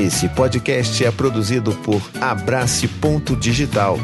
Esse podcast é produzido por Abrace Ponto Digital.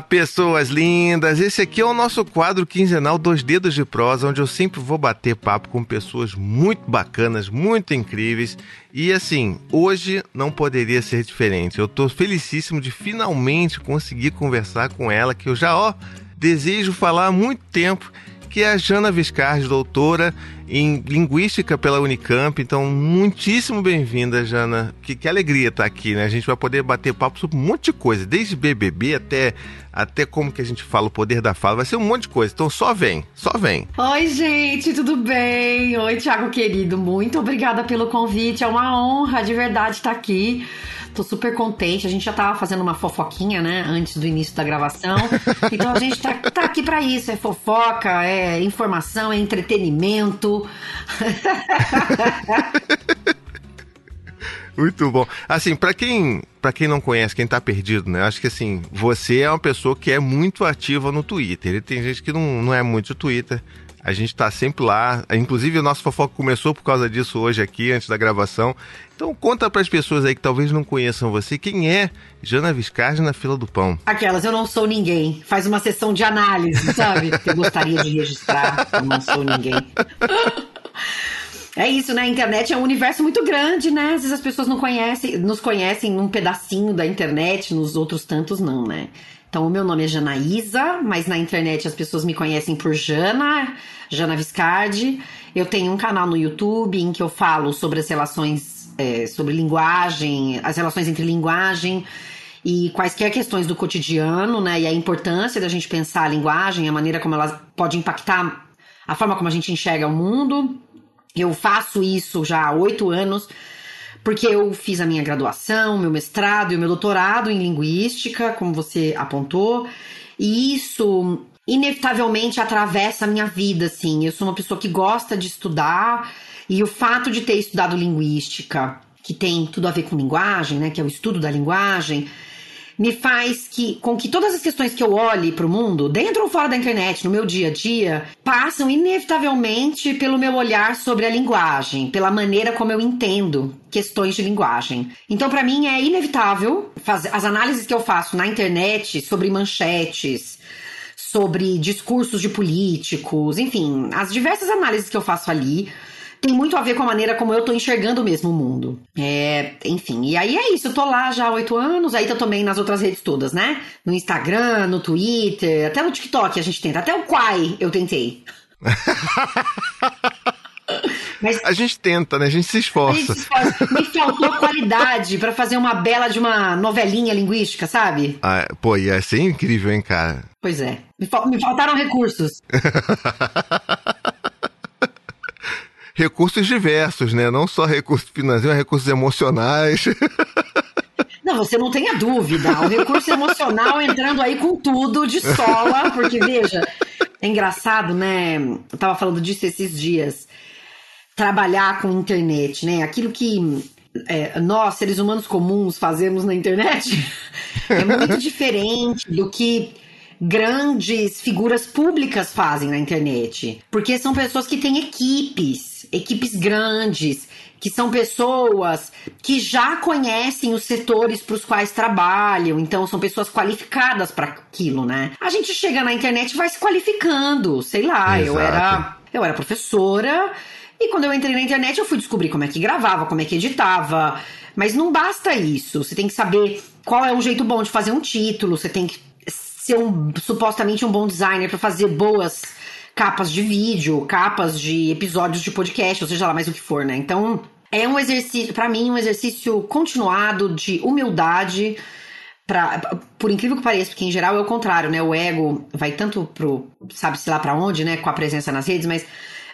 Olá, pessoas lindas! Esse aqui é o nosso quadro quinzenal Dois Dedos de Prosa, onde eu sempre vou bater papo com pessoas muito bacanas, muito incríveis. E assim, hoje não poderia ser diferente. Eu tô felicíssimo de finalmente conseguir conversar com ela, que eu já, ó, desejo falar há muito tempo que é a Jana Viscardi, doutora em Linguística pela Unicamp. Então, muitíssimo bem-vinda, Jana. Que, que alegria estar aqui, né? A gente vai poder bater papo sobre um monte de coisa, desde BBB até, até como que a gente fala o poder da fala. Vai ser um monte de coisa. Então, só vem, só vem. Oi, gente, tudo bem? Oi, Thiago querido. Muito obrigada pelo convite. É uma honra de verdade estar aqui. Tô super contente. A gente já tava fazendo uma fofoquinha, né? Antes do início da gravação. Então a gente tá, tá aqui para isso. É fofoca, é informação, é entretenimento. Muito bom. Assim, para quem, para quem não conhece, quem tá perdido, né? Acho que assim, você é uma pessoa que é muito ativa no Twitter. E tem gente que não, não é muito Twitter. A gente tá sempre lá. Inclusive, o nosso fofoca começou por causa disso hoje aqui, antes da gravação. Então, conta para as pessoas aí que talvez não conheçam você, quem é Jana Viscardi na fila do pão? Aquelas, eu não sou ninguém. Faz uma sessão de análise, sabe? eu gostaria de registrar. Eu não sou ninguém. É isso, né? A internet é um universo muito grande, né? Às vezes as pessoas não conhecem, nos conhecem num pedacinho da internet, nos outros tantos não, né? Então, o meu nome é Janaísa, mas na internet as pessoas me conhecem por Jana, Jana Viscardi. Eu tenho um canal no YouTube em que eu falo sobre as relações, é, sobre linguagem, as relações entre linguagem e quaisquer questões do cotidiano, né? E a importância da gente pensar a linguagem, a maneira como ela pode impactar a forma como a gente enxerga o mundo. Eu faço isso já há oito anos porque eu fiz a minha graduação, meu mestrado e o meu doutorado em linguística, como você apontou, e isso inevitavelmente atravessa a minha vida, assim. Eu sou uma pessoa que gosta de estudar, e o fato de ter estudado linguística, que tem tudo a ver com linguagem, né, que é o estudo da linguagem, me faz que com que todas as questões que eu olhe para o mundo, dentro ou fora da internet, no meu dia a dia, passam inevitavelmente pelo meu olhar sobre a linguagem, pela maneira como eu entendo questões de linguagem. Então, para mim é inevitável fazer as análises que eu faço na internet sobre manchetes, sobre discursos de políticos, enfim, as diversas análises que eu faço ali tem muito a ver com a maneira como eu tô enxergando mesmo o mundo. É, enfim, e aí é isso, eu tô lá já há oito anos, aí tô também nas outras redes todas, né? No Instagram, no Twitter, até no TikTok a gente tenta, até o Quai eu tentei. Mas a gente tenta, né? A gente se esforça. Gente se esforça. Me faltou qualidade para fazer uma bela de uma novelinha linguística, sabe? Ah, pô, ia ser incrível, hein, cara? Pois é. Me, fal me faltaram recursos. recursos diversos, né? Não só recursos financeiros, recursos emocionais. Não, você não tenha dúvida. O recurso emocional entrando aí com tudo de sola, porque veja, é engraçado, né? Eu tava falando disso esses dias. Trabalhar com internet, né? Aquilo que é, nós, seres humanos comuns, fazemos na internet é muito diferente do que grandes figuras públicas fazem na internet. Porque são pessoas que têm equipes, equipes grandes, que são pessoas que já conhecem os setores para os quais trabalham, então são pessoas qualificadas para aquilo, né? A gente chega na internet e vai se qualificando, sei lá, Exato. eu era eu era professora e quando eu entrei na internet eu fui descobrir como é que gravava, como é que editava, mas não basta isso, você tem que saber qual é um jeito bom de fazer um título, você tem que ser um, supostamente um bom designer para fazer boas capas de vídeo, capas de episódios de podcast, ou seja lá mais o que for, né? Então, é um exercício, para mim, um exercício continuado de humildade. Pra, por incrível que pareça, porque em geral é o contrário, né? O ego vai tanto pro, sabe-se lá para onde, né? Com a presença nas redes, mas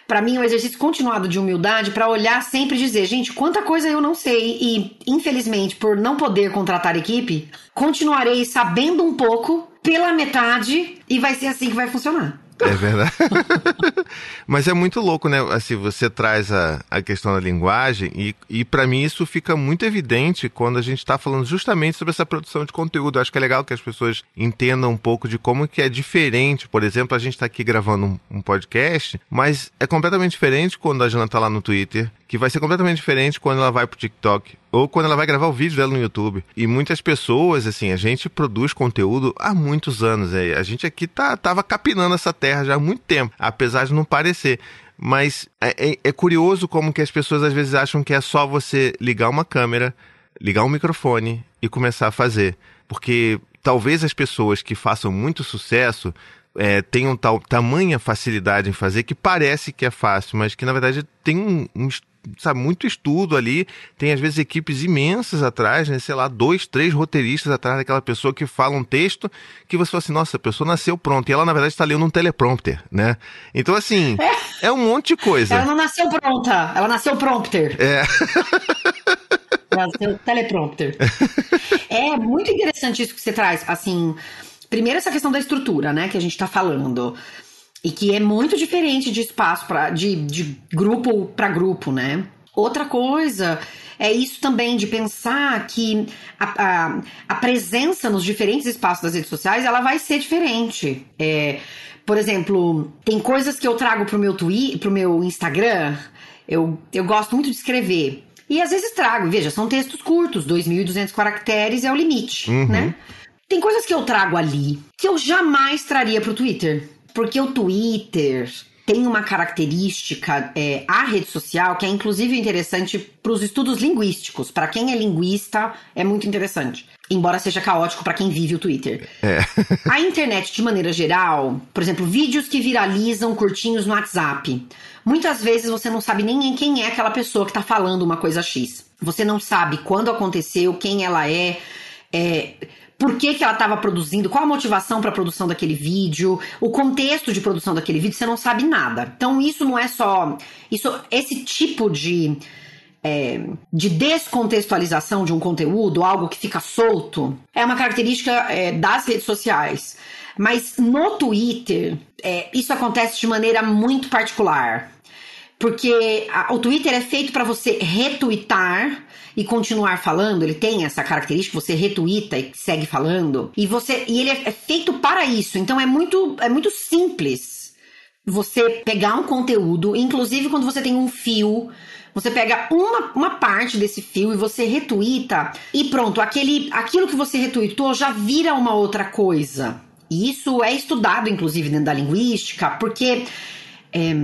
para mim é um exercício continuado de humildade para olhar sempre e dizer, gente, quanta coisa eu não sei e, infelizmente, por não poder contratar equipe, continuarei sabendo um pouco pela metade e vai ser assim que vai funcionar. É verdade. Mas é muito louco, né? Assim, você traz a, a questão da linguagem e, e para mim isso fica muito evidente quando a gente está falando justamente sobre essa produção de conteúdo. acho que é legal que as pessoas entendam um pouco de como que é diferente. Por exemplo, a gente está aqui gravando um, um, podcast, mas é completamente diferente quando a Jana está lá no Twitter, que vai ser completamente diferente quando ela vai pro TikTok ou quando ela vai gravar o vídeo dela no YouTube. E muitas pessoas, assim, a gente produz conteúdo há muitos anos. É, a gente aqui tá, tava capinando essa terra já há muito tempo, apesar de não parecer. Mas é, é, é curioso como que as pessoas às vezes acham que é só você ligar uma câmera, ligar um microfone e começar a fazer. Porque talvez as pessoas que façam muito sucesso é, tenham tal tamanha facilidade em fazer que parece que é fácil, mas que na verdade tem um, um sabe, muito estudo ali. Tem às vezes equipes imensas atrás, né? Sei lá, dois, três roteiristas atrás daquela pessoa que fala um texto que você fala assim, nossa, a pessoa nasceu pronta. E ela, na verdade, está lendo um teleprompter, né? Então, assim, é, é um monte de coisa. Ela não nasceu pronta, ela nasceu prompter. É. nasceu teleprompter. é muito interessante isso que você traz, assim. Primeiro, essa questão da estrutura, né, que a gente está falando. E que é muito diferente de espaço para de, de grupo para grupo, né? Outra coisa é isso também de pensar que a, a, a, presença nos diferentes espaços das redes sociais ela vai ser diferente. É, por exemplo, tem coisas que eu trago pro meu Twitter, pro meu Instagram. Eu, eu gosto muito de escrever. E às vezes trago, veja, são textos curtos, 2.200 caracteres é o limite, uhum. né? Tem coisas que eu trago ali que eu jamais traria pro Twitter. Porque o Twitter tem uma característica, é, a rede social, que é inclusive interessante para os estudos linguísticos. Para quem é linguista, é muito interessante. Embora seja caótico para quem vive o Twitter. É. a internet, de maneira geral, por exemplo, vídeos que viralizam curtinhos no WhatsApp. Muitas vezes você não sabe nem quem é aquela pessoa que está falando uma coisa X. Você não sabe quando aconteceu, quem ela é. é por que, que ela estava produzindo, qual a motivação para a produção daquele vídeo, o contexto de produção daquele vídeo, você não sabe nada. Então isso não é só. Isso, esse tipo de. É, de descontextualização de um conteúdo, algo que fica solto, é uma característica é, das redes sociais. Mas no Twitter, é, isso acontece de maneira muito particular. Porque a, o Twitter é feito para você retweetar e continuar falando, ele tem essa característica, você retuita e segue falando. E você e ele é, é feito para isso. Então é muito é muito simples você pegar um conteúdo, inclusive quando você tem um fio você pega uma, uma parte desse fio e você retuita e pronto, aquele, aquilo que você retuitou já vira uma outra coisa. E isso é estudado, inclusive, dentro da linguística, porque. É,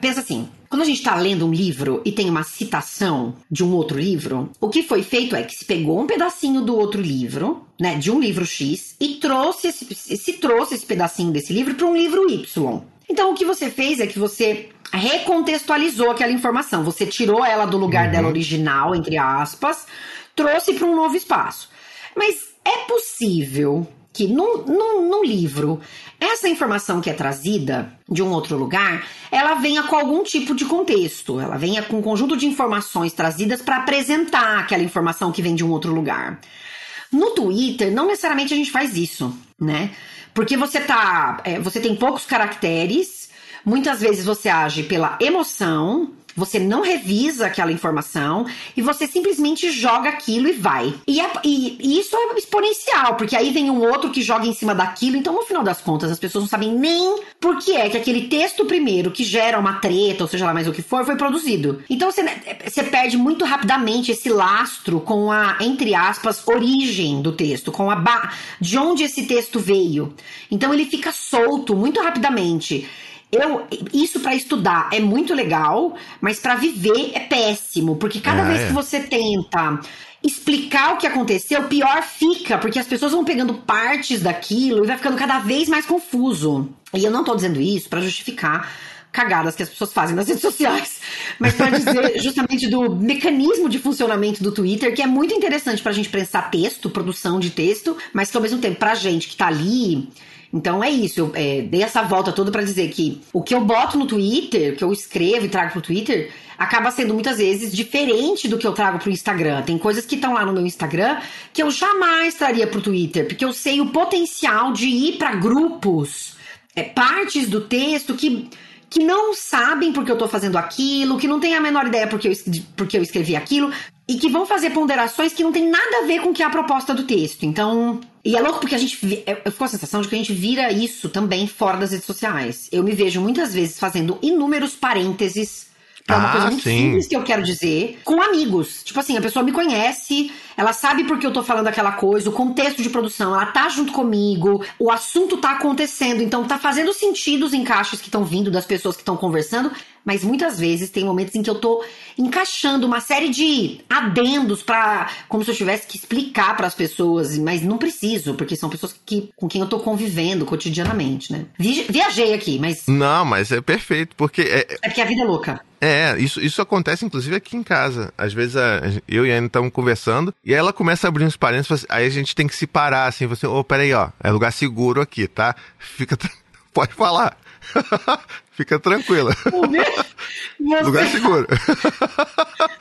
pensa assim, quando a gente está lendo um livro e tem uma citação de um outro livro, o que foi feito é que se pegou um pedacinho do outro livro, né, de um livro X, e trouxe esse, se trouxe esse pedacinho desse livro para um livro Y. Então o que você fez é que você recontextualizou aquela informação, você tirou ela do lugar uhum. dela original, entre aspas, trouxe para um novo espaço. Mas é possível que num, num, num, livro, essa informação que é trazida de um outro lugar, ela venha com algum tipo de contexto, ela venha com um conjunto de informações trazidas para apresentar aquela informação que vem de um outro lugar. No Twitter, não necessariamente a gente faz isso, né? Porque você tá. É, você tem poucos caracteres, muitas vezes você age pela emoção, você não revisa aquela informação e você simplesmente joga aquilo e vai. E, é, e, e, isso é exponencial, porque aí vem um outro que joga em cima daquilo. Então, no final das contas, as pessoas não sabem nem por que é que aquele texto primeiro, que gera uma treta, ou seja lá mais o que for, foi produzido. Então, você, você perde muito rapidamente esse lastro com a, entre aspas, origem do texto, com a de onde esse texto veio. Então, ele fica solto muito rapidamente. Eu, isso para estudar é muito legal, mas para viver é péssimo, porque cada ah, vez é. que você tenta explicar o que aconteceu, pior fica, porque as pessoas vão pegando partes daquilo e vai ficando cada vez mais confuso. E eu não tô dizendo isso para justificar cagadas que as pessoas fazem nas redes sociais, mas para dizer justamente do mecanismo de funcionamento do Twitter, que é muito interessante pra gente pensar texto, produção de texto, mas que ao mesmo tempo pra gente que tá ali então é isso, eu é, dei essa volta toda para dizer que o que eu boto no Twitter, que eu escrevo e trago pro Twitter, acaba sendo muitas vezes diferente do que eu trago pro Instagram. Tem coisas que estão lá no meu Instagram que eu jamais traria pro Twitter, porque eu sei o potencial de ir para grupos é, partes do texto que que não sabem porque eu tô fazendo aquilo, que não têm a menor ideia porque eu, porque eu escrevi aquilo, e que vão fazer ponderações que não tem nada a ver com o que é a proposta do texto. Então. E é louco porque a gente. Eu fico com a sensação de que a gente vira isso também fora das redes sociais. Eu me vejo muitas vezes fazendo inúmeros parênteses Pra uma ah, coisa muito sim. simples que eu quero dizer, com amigos. Tipo assim, a pessoa me conhece, ela sabe por que eu tô falando aquela coisa, o contexto de produção, ela tá junto comigo, o assunto tá acontecendo, então tá fazendo sentido os encaixes que estão vindo das pessoas que estão conversando, mas muitas vezes tem momentos em que eu tô encaixando uma série de adendos para como se eu tivesse que explicar para as pessoas, mas não preciso, porque são pessoas que com quem eu tô convivendo cotidianamente, né? Viajei aqui, mas Não, mas é perfeito, porque é, é porque a vida é louca. É, isso, isso acontece inclusive aqui em casa. Às vezes a, eu e a Ana estamos conversando e aí ela começa a abrir uns parênteses, aí a gente tem que se parar assim, você, ô, oh, peraí, ó, é lugar seguro aqui, tá? Fica, pode falar. Fica tranquila. Você... Lugar seguro.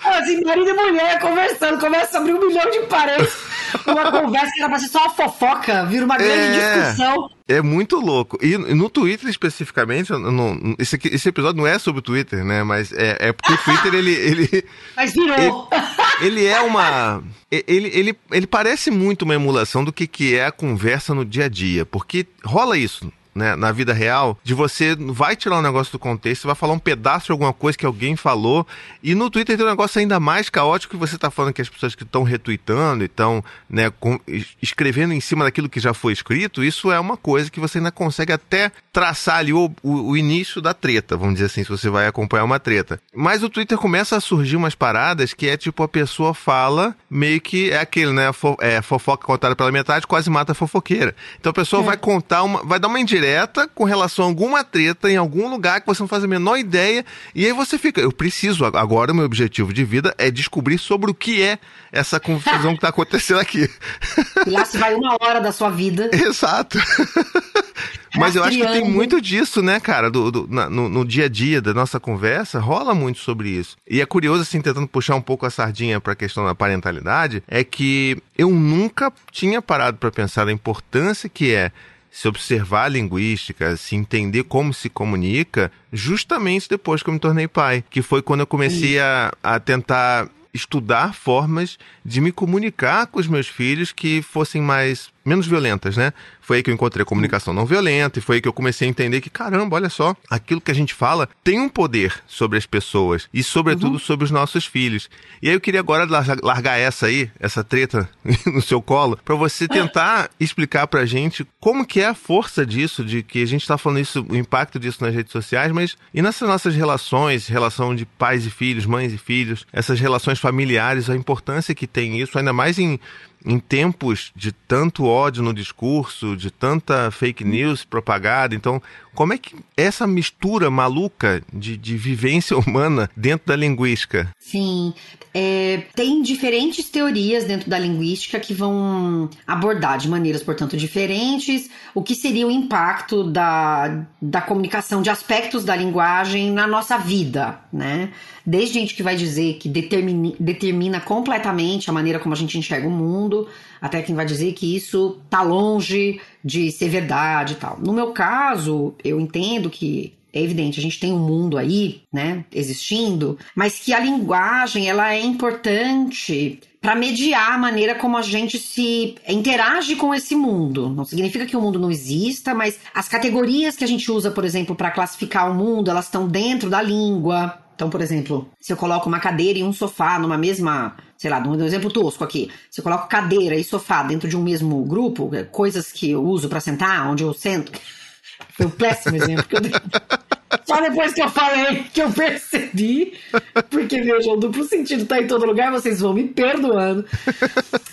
Assim, marido e mulher conversando, começa a abrir um milhão de parênteses. Uma conversa que era pra ser só uma fofoca, vira uma grande é... discussão. É muito louco. E no Twitter especificamente, esse, aqui, esse episódio não é sobre o Twitter, né? Mas é, é porque o Twitter, ele, ele. Mas virou! Ele, ele, é uma. Ele, ele, ele parece muito uma emulação do que, que é a conversa no dia a dia. Porque rola isso né, na vida real, de você vai tirar um negócio do contexto, vai falar um pedaço de alguma coisa que alguém falou, e no Twitter tem um negócio ainda mais caótico que você está falando que as pessoas que estão retweetando e estão né, com, escrevendo em cima daquilo que já foi escrito, isso é uma coisa que você ainda consegue até traçar ali o, o, o início da treta, vamos dizer assim, se você vai acompanhar uma treta. Mas o Twitter começa a surgir umas paradas que é tipo a pessoa fala, meio que é aquele, né, fo, é, fofoca contada pela metade, quase mata a fofoqueira. Então a pessoa é. vai contar uma, vai dar uma indireta direta com relação a alguma treta em algum lugar que você não faz a menor ideia. E aí você fica, eu preciso, agora o meu objetivo de vida é descobrir sobre o que é essa confusão que está acontecendo aqui. E lá se vai uma hora da sua vida. Exato. Mas eu acho que tem muito disso, né, cara? Do, do na, no, no, dia a dia da nossa conversa, rola muito sobre isso. E é curioso, assim, tentando puxar um pouco a sardinha para a questão da parentalidade, é que eu nunca tinha parado para pensar a importância que é se observar a linguística, se entender como se comunica, justamente depois que eu me tornei pai, que foi quando eu comecei a, a tentar estudar formas de me comunicar com os meus filhos que fossem mais menos violentas, né? Foi aí que eu encontrei a comunicação não violenta e foi aí que eu comecei a entender que, caramba, olha só, aquilo que a gente fala tem um poder sobre as pessoas e, sobretudo, uhum. sobre os nossos filhos. E aí eu queria agora largar essa aí, essa treta no seu colo, para você tentar explicar pra gente como que é a força disso, de que a gente tá falando isso, o impacto disso nas redes sociais, mas e nessas nossas relações, relação de pais e filhos, mães e filhos, essas relações familiares, a importância que tem isso, ainda mais em em tempos de tanto ódio no discurso, de tanta fake news propagada, então como é que essa mistura maluca de, de vivência humana dentro da linguística? Sim, é, tem diferentes teorias dentro da linguística que vão abordar de maneiras, portanto, diferentes o que seria o impacto da, da comunicação, de aspectos da linguagem na nossa vida, né? Desde gente que vai dizer que determina, completamente a maneira como a gente enxerga o mundo, até quem vai dizer que isso tá longe de ser verdade e tal. No meu caso, eu entendo que é evidente, a gente tem um mundo aí, né, existindo, mas que a linguagem ela é importante para mediar a maneira como a gente se interage com esse mundo. Não significa que o mundo não exista, mas as categorias que a gente usa, por exemplo, para classificar o mundo, elas estão dentro da língua. Então, por exemplo, se eu coloco uma cadeira e um sofá numa mesma, sei lá, um exemplo tosco aqui. Se eu coloco cadeira e sofá dentro de um mesmo grupo, coisas que eu uso para sentar, onde eu sento, foi um péssimo exemplo que eu dei. Só depois que eu falei que eu percebi. Porque, veja, o duplo sentido tá em todo lugar, vocês vão me perdoando.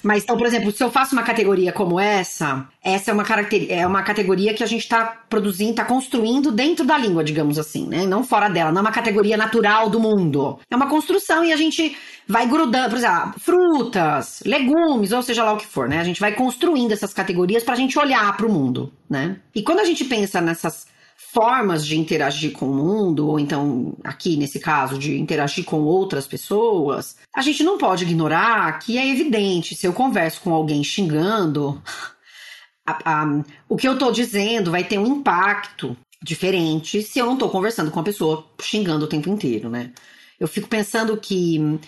Mas, então, por exemplo, se eu faço uma categoria como essa, essa é uma, é uma categoria que a gente tá produzindo, tá construindo dentro da língua, digamos assim, né? Não fora dela. Não é uma categoria natural do mundo. É uma construção e a gente vai grudando, por exemplo, frutas, legumes, ou seja lá o que for, né? A gente vai construindo essas categorias pra gente olhar pro mundo, né? E quando a gente pensa nessas formas de interagir com o mundo, ou então, aqui nesse caso, de interagir com outras pessoas, a gente não pode ignorar que é evidente, se eu converso com alguém xingando, a, a, o que eu tô dizendo vai ter um impacto diferente se eu não tô conversando com a pessoa xingando o tempo inteiro, né? Eu fico pensando que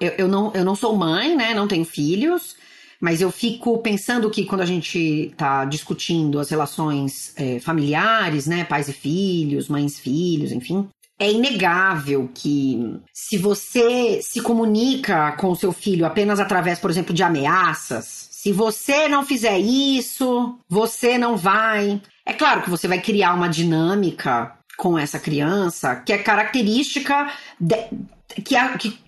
eu, eu, não, eu não sou mãe, né? Não tenho filhos, mas eu fico pensando que quando a gente tá discutindo as relações é, familiares, né? Pais e filhos, mães e filhos, enfim, é inegável que se você se comunica com o seu filho apenas através, por exemplo, de ameaças, se você não fizer isso, você não vai. É claro que você vai criar uma dinâmica com essa criança que é característica de, que, é, que,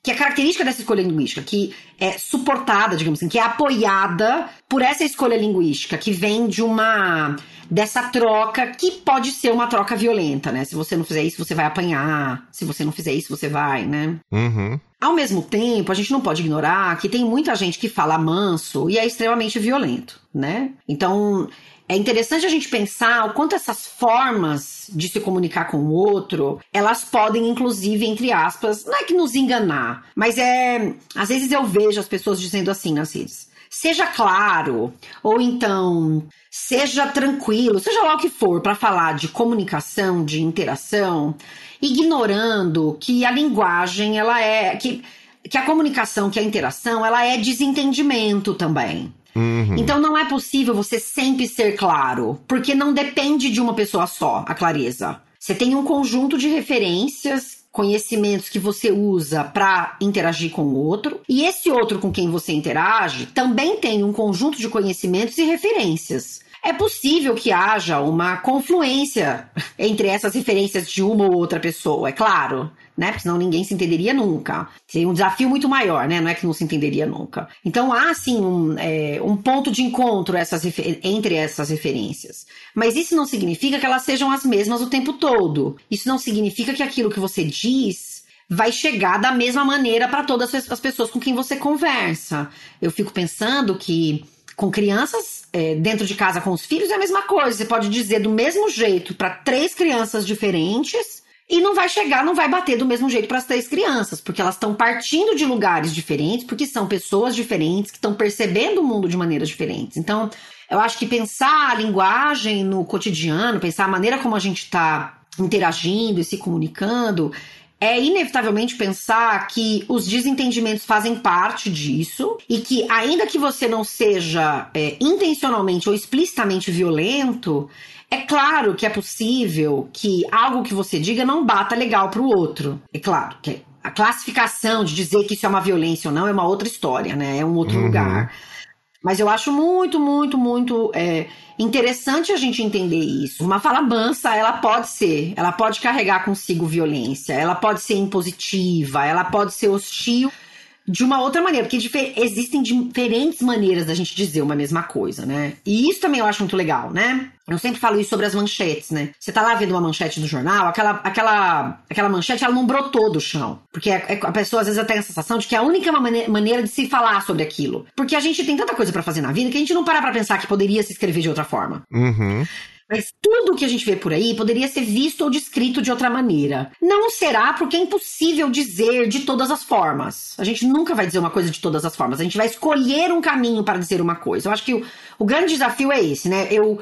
que é característica dessa escolha linguística, que é suportada, digamos assim, que é apoiada por essa escolha linguística, que vem de uma dessa troca que pode ser uma troca violenta, né? Se você não fizer isso, você vai apanhar. Se você não fizer isso, você vai, né? Uhum. Ao mesmo tempo, a gente não pode ignorar que tem muita gente que fala manso e é extremamente violento, né? Então, é interessante a gente pensar o quanto essas formas de se comunicar com o outro, elas podem, inclusive, entre aspas, não é que nos enganar, mas é. Às vezes eu vejo as pessoas dizendo assim redes. Seja claro, ou então seja tranquilo, seja lá o que for, para falar de comunicação, de interação, ignorando que a linguagem ela é que, que a comunicação, que a interação, ela é desentendimento também. Uhum. Então não é possível você sempre ser claro, porque não depende de uma pessoa só, a clareza. Você tem um conjunto de referências, conhecimentos que você usa para interagir com o outro, e esse outro com quem você interage também tem um conjunto de conhecimentos e referências. É possível que haja uma confluência entre essas referências de uma ou outra pessoa, é claro, né? Porque senão ninguém se entenderia nunca. Seria um desafio muito maior, né? Não é que não se entenderia nunca. Então há, sim, um, é, um ponto de encontro essas, entre essas referências. Mas isso não significa que elas sejam as mesmas o tempo todo. Isso não significa que aquilo que você diz vai chegar da mesma maneira para todas as pessoas com quem você conversa. Eu fico pensando que com crianças é, dentro de casa com os filhos é a mesma coisa. Você pode dizer do mesmo jeito para três crianças diferentes e não vai chegar, não vai bater do mesmo jeito para as três crianças, porque elas estão partindo de lugares diferentes, porque são pessoas diferentes que estão percebendo o mundo de maneiras diferentes. Então, eu acho que pensar a linguagem no cotidiano, pensar a maneira como a gente está interagindo e se comunicando, é inevitavelmente pensar que os desentendimentos fazem parte disso e que, ainda que você não seja é, intencionalmente ou explicitamente violento, é claro que é possível que algo que você diga não bata legal para o outro. É claro que a classificação de dizer que isso é uma violência ou não é uma outra história, né? É um outro uhum. lugar. Mas eu acho muito, muito, muito é, interessante a gente entender isso. Uma fala mansa, ela pode ser, ela pode carregar consigo violência, ela pode ser impositiva, ela pode ser hostil de uma outra maneira, porque existem diferentes maneiras da gente dizer uma mesma coisa, né? E isso também eu acho muito legal, né? Eu sempre falo isso sobre as manchetes, né? Você tá lá vendo uma manchete do jornal, aquela, aquela, aquela manchete ela não brotou do chão. Porque a, a pessoa às vezes tem a sensação de que é a única maneira de se falar sobre aquilo. Porque a gente tem tanta coisa para fazer na vida que a gente não para pra pensar que poderia se escrever de outra forma. Uhum. Mas tudo que a gente vê por aí poderia ser visto ou descrito de outra maneira. Não será porque é impossível dizer de todas as formas. A gente nunca vai dizer uma coisa de todas as formas. A gente vai escolher um caminho para dizer uma coisa. Eu acho que o, o grande desafio é esse, né? Eu,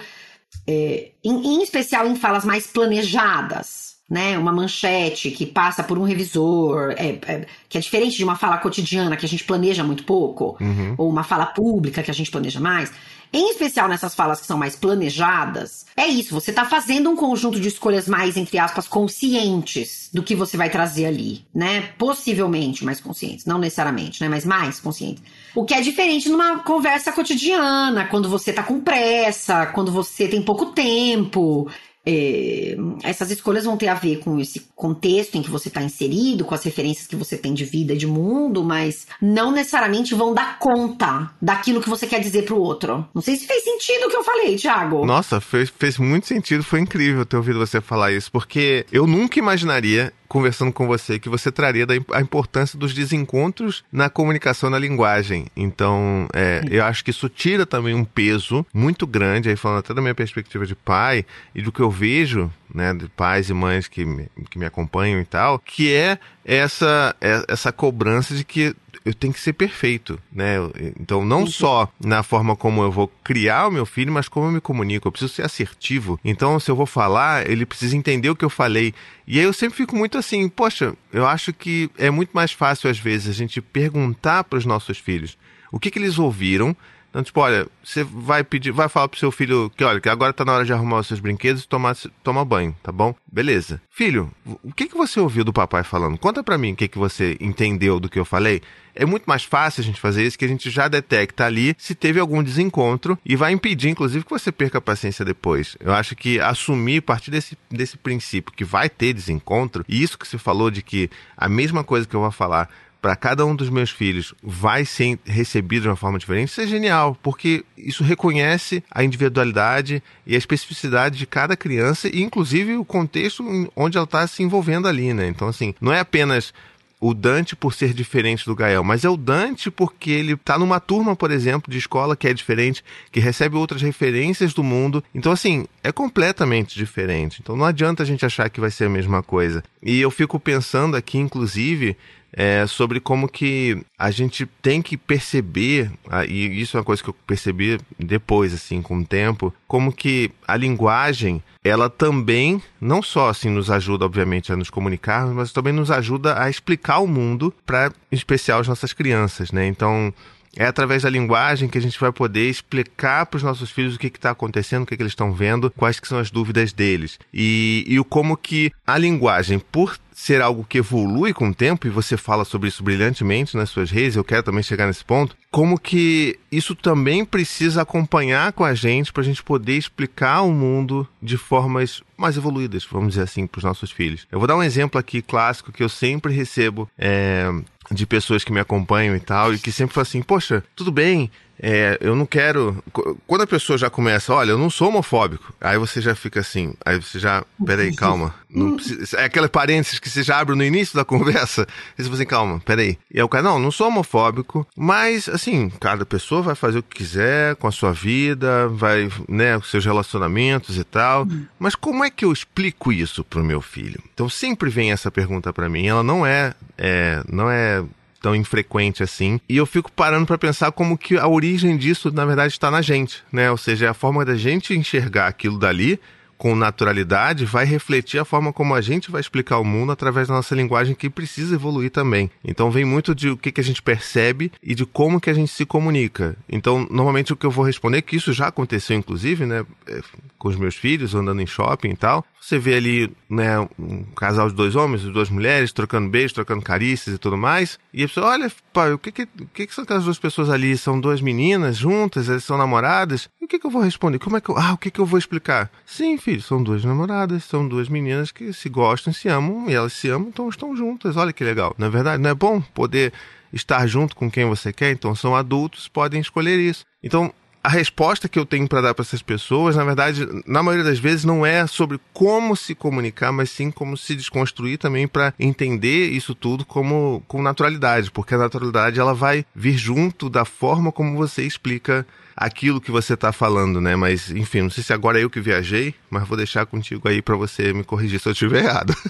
é, em, em especial em falas mais planejadas, né, uma manchete que passa por um revisor, é, é, que é diferente de uma fala cotidiana que a gente planeja muito pouco, uhum. ou uma fala pública que a gente planeja mais. Em especial nessas falas que são mais planejadas, é isso, você tá fazendo um conjunto de escolhas mais, entre aspas, conscientes do que você vai trazer ali, né? Possivelmente mais conscientes, não necessariamente, né? Mas mais conscientes. O que é diferente numa conversa cotidiana, quando você tá com pressa, quando você tem pouco tempo. É, essas escolhas vão ter a ver com esse contexto em que você está inserido, com as referências que você tem de vida e de mundo, mas não necessariamente vão dar conta daquilo que você quer dizer para o outro. Não sei se fez sentido o que eu falei, Thiago. Nossa, fez, fez muito sentido, foi incrível ter ouvido você falar isso, porque eu nunca imaginaria conversando com você que você traria da, a importância dos desencontros na comunicação na linguagem. Então, é, eu acho que isso tira também um peso muito grande, aí falando até da minha perspectiva de pai e do que eu vejo né, de pais e mães que me, que me acompanham e tal, que é essa, é, essa cobrança de que eu tenho que ser perfeito, né? Então, não só na forma como eu vou criar o meu filho, mas como eu me comunico. Eu preciso ser assertivo. Então, se eu vou falar, ele precisa entender o que eu falei. E aí eu sempre fico muito assim, poxa, eu acho que é muito mais fácil, às vezes, a gente perguntar para os nossos filhos o que, que eles ouviram então, tipo, olha, você vai pedir, vai falar pro seu filho que, olha, que agora tá na hora de arrumar os seus brinquedos e tomar, tomar banho, tá bom? Beleza. Filho, o que que você ouviu do papai falando? Conta pra mim o que que você entendeu do que eu falei. É muito mais fácil a gente fazer isso, que a gente já detecta ali se teve algum desencontro e vai impedir, inclusive, que você perca a paciência depois. Eu acho que assumir, a partir desse, desse princípio que vai ter desencontro, e isso que você falou de que a mesma coisa que eu vou falar para cada um dos meus filhos vai ser recebido de uma forma diferente, isso é genial, porque isso reconhece a individualidade e a especificidade de cada criança e inclusive o contexto onde ela está se envolvendo ali, né? Então, assim, não é apenas o Dante por ser diferente do Gael, mas é o Dante porque ele está numa turma, por exemplo, de escola que é diferente, que recebe outras referências do mundo. Então, assim, é completamente diferente. Então, não adianta a gente achar que vai ser a mesma coisa. E eu fico pensando aqui, inclusive, é, sobre como que a gente tem que perceber, e isso é uma coisa que eu percebi depois, assim, com o tempo, como que a linguagem, ela também, não só assim nos ajuda, obviamente, a nos comunicar, mas também nos ajuda a explicar o mundo para, em especial, as nossas crianças, né? Então, é através da linguagem que a gente vai poder explicar para os nossos filhos o que está acontecendo, o que, que eles estão vendo, quais que são as dúvidas deles. E, e o como que a linguagem, por ser algo que evolui com o tempo, e você fala sobre isso brilhantemente nas suas redes, eu quero também chegar nesse ponto, como que isso também precisa acompanhar com a gente para a gente poder explicar o mundo de formas mais evoluídas, vamos dizer assim, para os nossos filhos. Eu vou dar um exemplo aqui clássico que eu sempre recebo é, de pessoas que me acompanham e tal, e que sempre falam assim, poxa, tudo bem, é, eu não quero. Quando a pessoa já começa, olha, eu não sou homofóbico, aí você já fica assim, aí você já. Peraí, calma. Precisa, é aquele parênteses que você já abre no início da conversa. E você fala assim, calma, peraí. E aí o cara, não, não sou homofóbico, mas assim, cada pessoa vai fazer o que quiser com a sua vida, vai, né, com seus relacionamentos e tal. Mas como é que eu explico isso pro meu filho? Então sempre vem essa pergunta para mim. Ela não é, é não é tão infrequente assim. E eu fico parando para pensar como que a origem disso, na verdade, está na gente, né? Ou seja, é a forma da gente enxergar aquilo dali com naturalidade vai refletir a forma como a gente vai explicar o mundo através da nossa linguagem que precisa evoluir também. Então vem muito de o que, que a gente percebe e de como que a gente se comunica. Então, normalmente o que eu vou responder, que isso já aconteceu inclusive, né, é, com os meus filhos, andando em shopping e tal, você vê ali, né, um casal de dois homens, de duas mulheres, trocando beijos, trocando carícias e tudo mais. E a pessoa, olha, pai, o que que, o que que são aquelas duas pessoas ali? São duas meninas juntas? Elas são namoradas? E o que que eu vou responder? Como é que eu, ah, o que que eu vou explicar? Sim, filho, são duas namoradas, são duas meninas que se gostam, se amam, e elas se amam, então estão juntas. Olha que legal. Na é verdade, não é bom poder estar junto com quem você quer? Então são adultos, podem escolher isso. Então, a resposta que eu tenho para dar para essas pessoas, na verdade, na maioria das vezes, não é sobre como se comunicar, mas sim como se desconstruir também para entender isso tudo como com naturalidade, porque a naturalidade ela vai vir junto da forma como você explica aquilo que você está falando, né? Mas, enfim, não sei se agora é eu que viajei, mas vou deixar contigo aí para você me corrigir se eu estiver errado.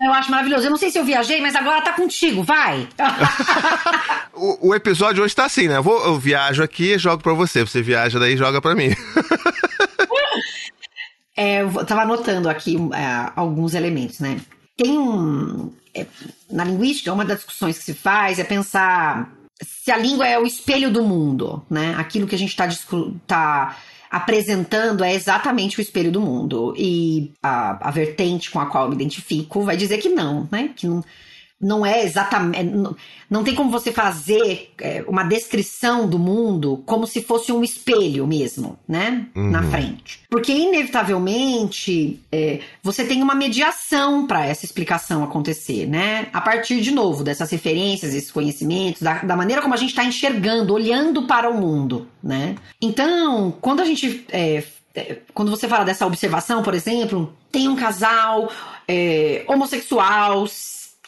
Eu acho maravilhoso. Eu não sei se eu viajei, mas agora tá contigo, vai. o, o, episódio hoje tá assim, né? Eu, vou, eu viajo aqui e jogo pra você. Você viaja daí e joga pra mim. é, eu tava anotando aqui é, alguns elementos, né? Tem um. É, na linguística, uma das discussões que se faz é pensar se a língua é o espelho do mundo, né? Aquilo que a gente está tá apresentando é exatamente o espelho do mundo. E a, a vertente com a qual eu me identifico vai dizer que não, né? Que não, não é exatamente. Não, não tem como você fazer é, uma descrição do mundo como se fosse um espelho mesmo, né? Uhum. Na frente. Porque, inevitavelmente, é, você tem uma mediação para essa explicação acontecer, né? A partir, de novo, dessas referências, esses conhecimentos, da, da maneira como a gente está enxergando, olhando para o mundo, né? Então, quando a gente. É, é quando você fala dessa observação, por exemplo, tem um casal é, homossexual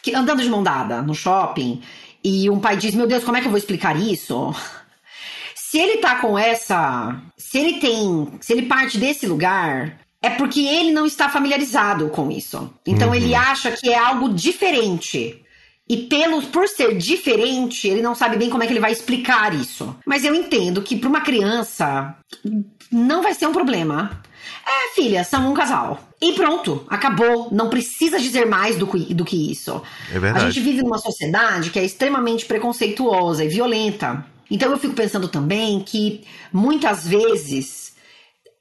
que, andando de mão dada no shopping e um pai diz: Meu Deus, como é que eu vou explicar isso? Se ele tá com essa. Se ele tem. Se ele parte desse lugar, é porque ele não está familiarizado com isso. Então uhum. ele acha que é algo diferente. E pelo, por ser diferente, ele não sabe bem como é que ele vai explicar isso. Mas eu entendo que para uma criança não vai ser um problema. É, filha, são um casal. E pronto, acabou. Não precisa dizer mais do que, do que isso. É verdade. A gente vive numa sociedade que é extremamente preconceituosa e violenta. Então eu fico pensando também que muitas vezes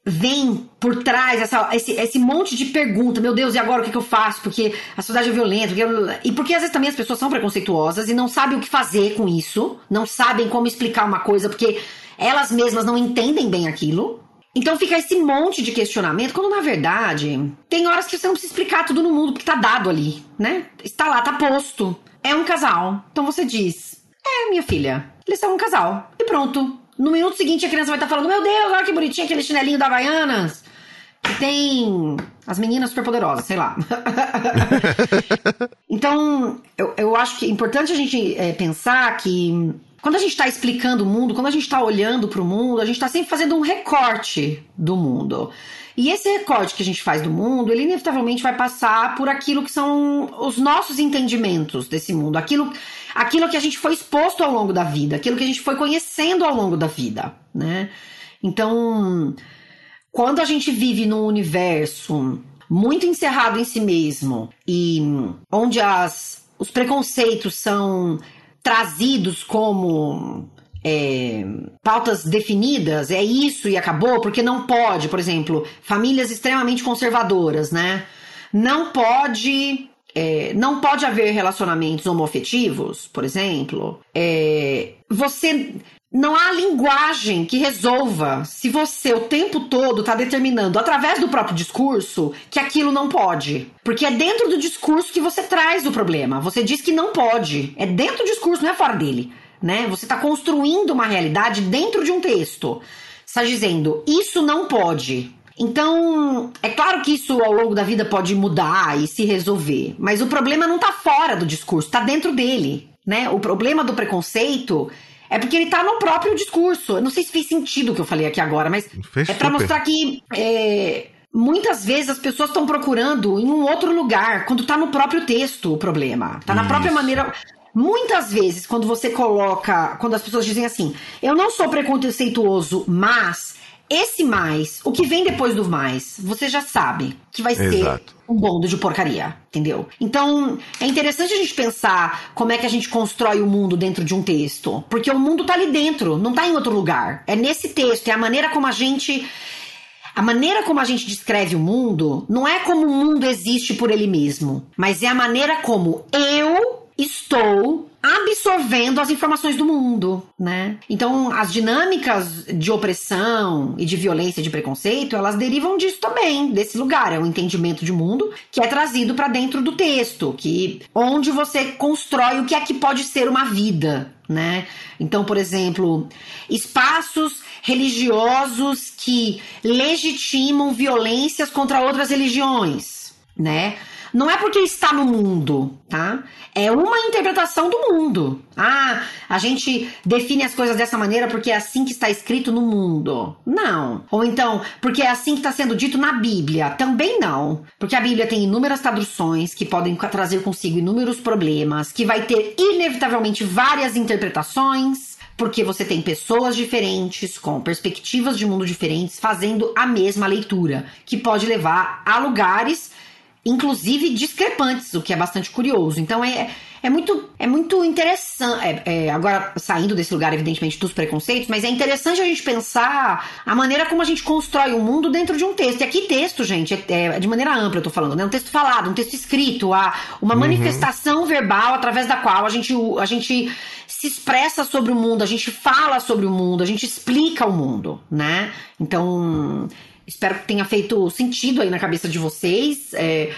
vem por trás essa, esse, esse monte de pergunta. Meu Deus, e agora o que, que eu faço? Porque a sociedade é violenta. Porque eu... E porque às vezes também as pessoas são preconceituosas e não sabem o que fazer com isso. Não sabem como explicar uma coisa porque elas mesmas não entendem bem aquilo. Então fica esse monte de questionamento, quando na verdade tem horas que você não precisa explicar tudo no mundo, porque tá dado ali, né? Está lá, tá posto. É um casal. Então você diz: É, minha filha, eles são um casal. E pronto. No minuto seguinte, a criança vai estar falando: Meu Deus, olha que bonitinho aquele chinelinho da Havaianas. Que tem as meninas superpoderosas, sei lá. então, eu, eu acho que é importante a gente é, pensar que quando a gente está explicando o mundo, quando a gente está olhando para o mundo, a gente está sempre fazendo um recorte do mundo. E esse recorte que a gente faz do mundo, ele inevitavelmente vai passar por aquilo que são os nossos entendimentos desse mundo, aquilo, aquilo que a gente foi exposto ao longo da vida, aquilo que a gente foi conhecendo ao longo da vida, né? Então, quando a gente vive num universo muito encerrado em si mesmo e onde as, os preconceitos são trazidos como é, pautas definidas, é isso e acabou, porque não pode, por exemplo, famílias extremamente conservadoras, né? Não pode. É, não pode haver relacionamentos homoafetivos, por exemplo. É, você não há linguagem que resolva se você o tempo todo está determinando, através do próprio discurso, que aquilo não pode. Porque é dentro do discurso que você traz o problema. Você diz que não pode. É dentro do discurso, não é fora dele. Né? Você está construindo uma realidade dentro de um texto. Está dizendo, isso não pode. Então, é claro que isso ao longo da vida pode mudar e se resolver, mas o problema não está fora do discurso, está dentro dele. Né? O problema do preconceito é porque ele tá no próprio discurso. Eu não sei se fez sentido o que eu falei aqui agora, mas fez é para mostrar que é, muitas vezes as pessoas estão procurando em um outro lugar, quando tá no próprio texto o problema. Tá na Isso. própria maneira. Muitas vezes, quando você coloca. Quando as pessoas dizem assim, eu não sou preconceituoso, mas esse mais, o que vem depois do mais, você já sabe que vai ser Exato. um bondo de porcaria, entendeu? Então, é interessante a gente pensar como é que a gente constrói o mundo dentro de um texto. Porque o mundo tá ali dentro, não tá em outro lugar. É nesse texto, é a maneira como a gente. A maneira como a gente descreve o mundo não é como o mundo existe por ele mesmo, mas é a maneira como eu estou absorvendo as informações do mundo, né? Então, as dinâmicas de opressão e de violência de preconceito, elas derivam disso também, desse lugar, é o um entendimento de mundo que é trazido para dentro do texto, que onde você constrói o que é que pode ser uma vida, né? Então, por exemplo, espaços religiosos que legitimam violências contra outras religiões, né? Não é porque está no mundo, tá? É uma interpretação do mundo. Ah, a gente define as coisas dessa maneira porque é assim que está escrito no mundo. Não. Ou então, porque é assim que está sendo dito na Bíblia. Também não. Porque a Bíblia tem inúmeras traduções que podem trazer consigo inúmeros problemas, que vai ter inevitavelmente várias interpretações porque você tem pessoas diferentes, com perspectivas de mundo diferentes, fazendo a mesma leitura, que pode levar a lugares inclusive discrepantes, o que é bastante curioso. Então é, é muito é muito interessante. É, é, agora, saindo desse lugar, evidentemente, dos preconceitos, mas é interessante a gente pensar a maneira como a gente constrói o um mundo dentro de um texto. E aqui, texto, gente, é, é, de maneira ampla, eu tô falando, né? Um texto falado, um texto escrito, a, uma uhum. manifestação verbal através da qual a gente, a gente se expressa sobre o mundo, a gente fala sobre o mundo, a gente explica o mundo, né? Então, Espero que tenha feito sentido aí na cabeça de vocês. É,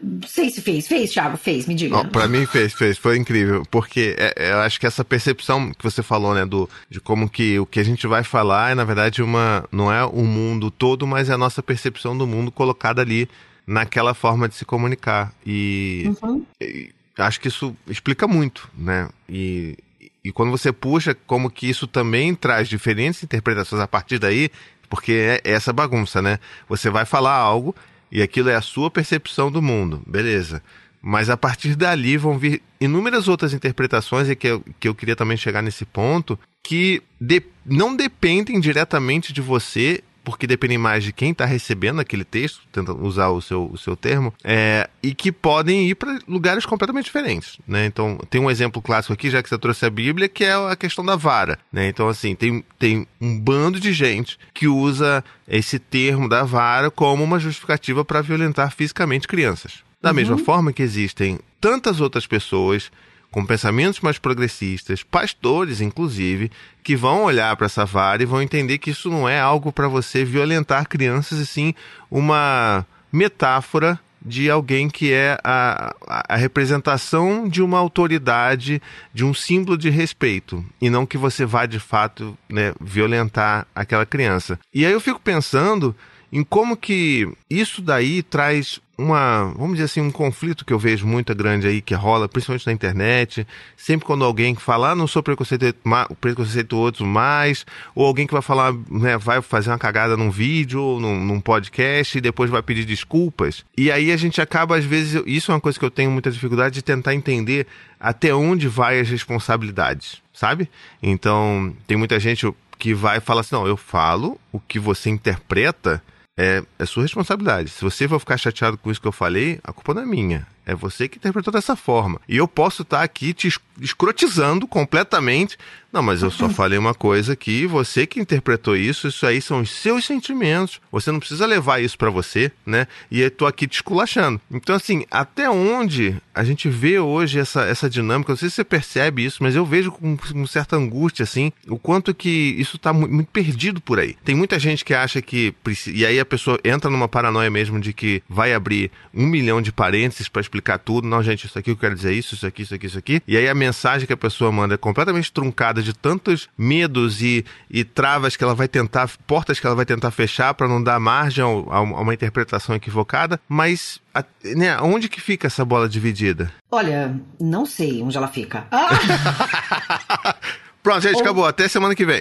não sei se fez. Fez, Thiago? Fez, me diga. Para mim fez, fez. Foi incrível. Porque é, é, eu acho que essa percepção que você falou, né, do, de como que o que a gente vai falar é, na verdade, uma. não é o mundo todo, mas é a nossa percepção do mundo colocada ali naquela forma de se comunicar. E, uhum. e acho que isso explica muito, né? E, e quando você puxa como que isso também traz diferentes interpretações a partir daí, Porque é essa bagunça, né? Você vai falar algo e aquilo é a sua percepção do mundo, beleza. Mas a partir dali vão vir inúmeras outras interpretações, e que eu, que eu queria também chegar nesse ponto, que de, não dependem diretamente de você porque dependem mais de quem está recebendo aquele texto, tentando usar o seu, o seu termo, é, e que podem ir para lugares completamente diferentes. Né? Então, tem um exemplo clássico aqui, já que você trouxe a Bíblia, que é a questão da vara. Né? Então, assim, tem, tem um bando de gente que usa esse termo da vara como uma justificativa para violentar fisicamente crianças. Da uhum. mesma forma que existem tantas outras pessoas com pensamentos mais progressistas, pastores inclusive, que vão olhar para essa vara e vão entender que isso não é algo para você violentar crianças, e sim uma metáfora de alguém que é a, a, representação de uma autoridade, de um símbolo de respeito, e não que você vá de fato né, violentar aquela criança. E aí eu fico pensando em como que isso daí traz uma, vamos dizer assim, um conflito que eu vejo muito grande aí, que rola, principalmente na internet, sempre quando alguém fala, ah, não sou preconceituoso mais, ou alguém que vai falar, né, vai fazer uma cagada num vídeo, ou num, num, podcast, e depois vai pedir desculpas. E aí a gente acaba, às vezes, isso é uma coisa que eu tenho muita dificuldade de tentar entender até onde vai as responsabilidades, sabe? Então, tem muita gente que vai falar assim, não, eu falo o que você interpreta, é, é sua responsabilidade. Se você for ficar chateado com isso que eu falei, a culpa não é minha. É você que interpretou dessa forma. E eu posso estar aqui te escrotizando completamente. Não, mas eu só falei uma coisa aqui, você que interpretou isso, isso aí são os seus sentimentos. Você não precisa levar isso para você, né? E eu tô aqui te esculachando. Então, assim, até onde a gente vê hoje essa, essa dinâmica, não sei se você percebe isso, mas eu vejo com, com certa angústia, assim, o quanto que isso tá muito, muito perdido por aí. Tem muita gente que acha que. E aí a pessoa entra numa paranoia mesmo de que vai abrir um milhão de parênteses para explicar tudo. Não, gente, isso aqui eu quero dizer isso, isso aqui, isso aqui, isso aqui. E aí a mensagem que a pessoa manda é completamente truncada de tantos medos e, e travas que ela vai tentar, portas que ela vai tentar fechar para não dar margem a, uma interpretação equivocada. Mas a, né, onde que fica essa bola dividida? Olha, não sei onde ela fica. Ah! Pronto, gente, Ou... acabou. Até semana que vem.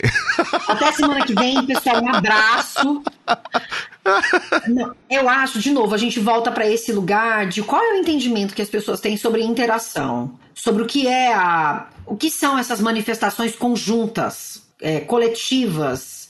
Até semana que vem, pessoal. Um abraço. Eu acho, de novo, a gente volta para esse lugar de qual é o entendimento que as pessoas têm sobre interação, sobre o que é a, o que são essas manifestações conjuntas, é, coletivas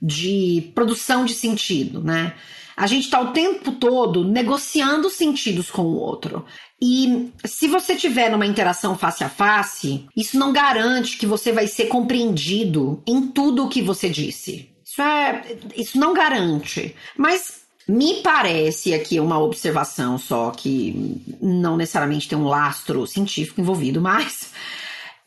de produção de sentido, né? A gente está o tempo todo negociando sentidos com o outro. E se você tiver numa interação face a face, isso não garante que você vai ser compreendido em tudo o que você disse. Isso, é, isso não garante. Mas me parece aqui uma observação só que não necessariamente tem um lastro científico envolvido, mas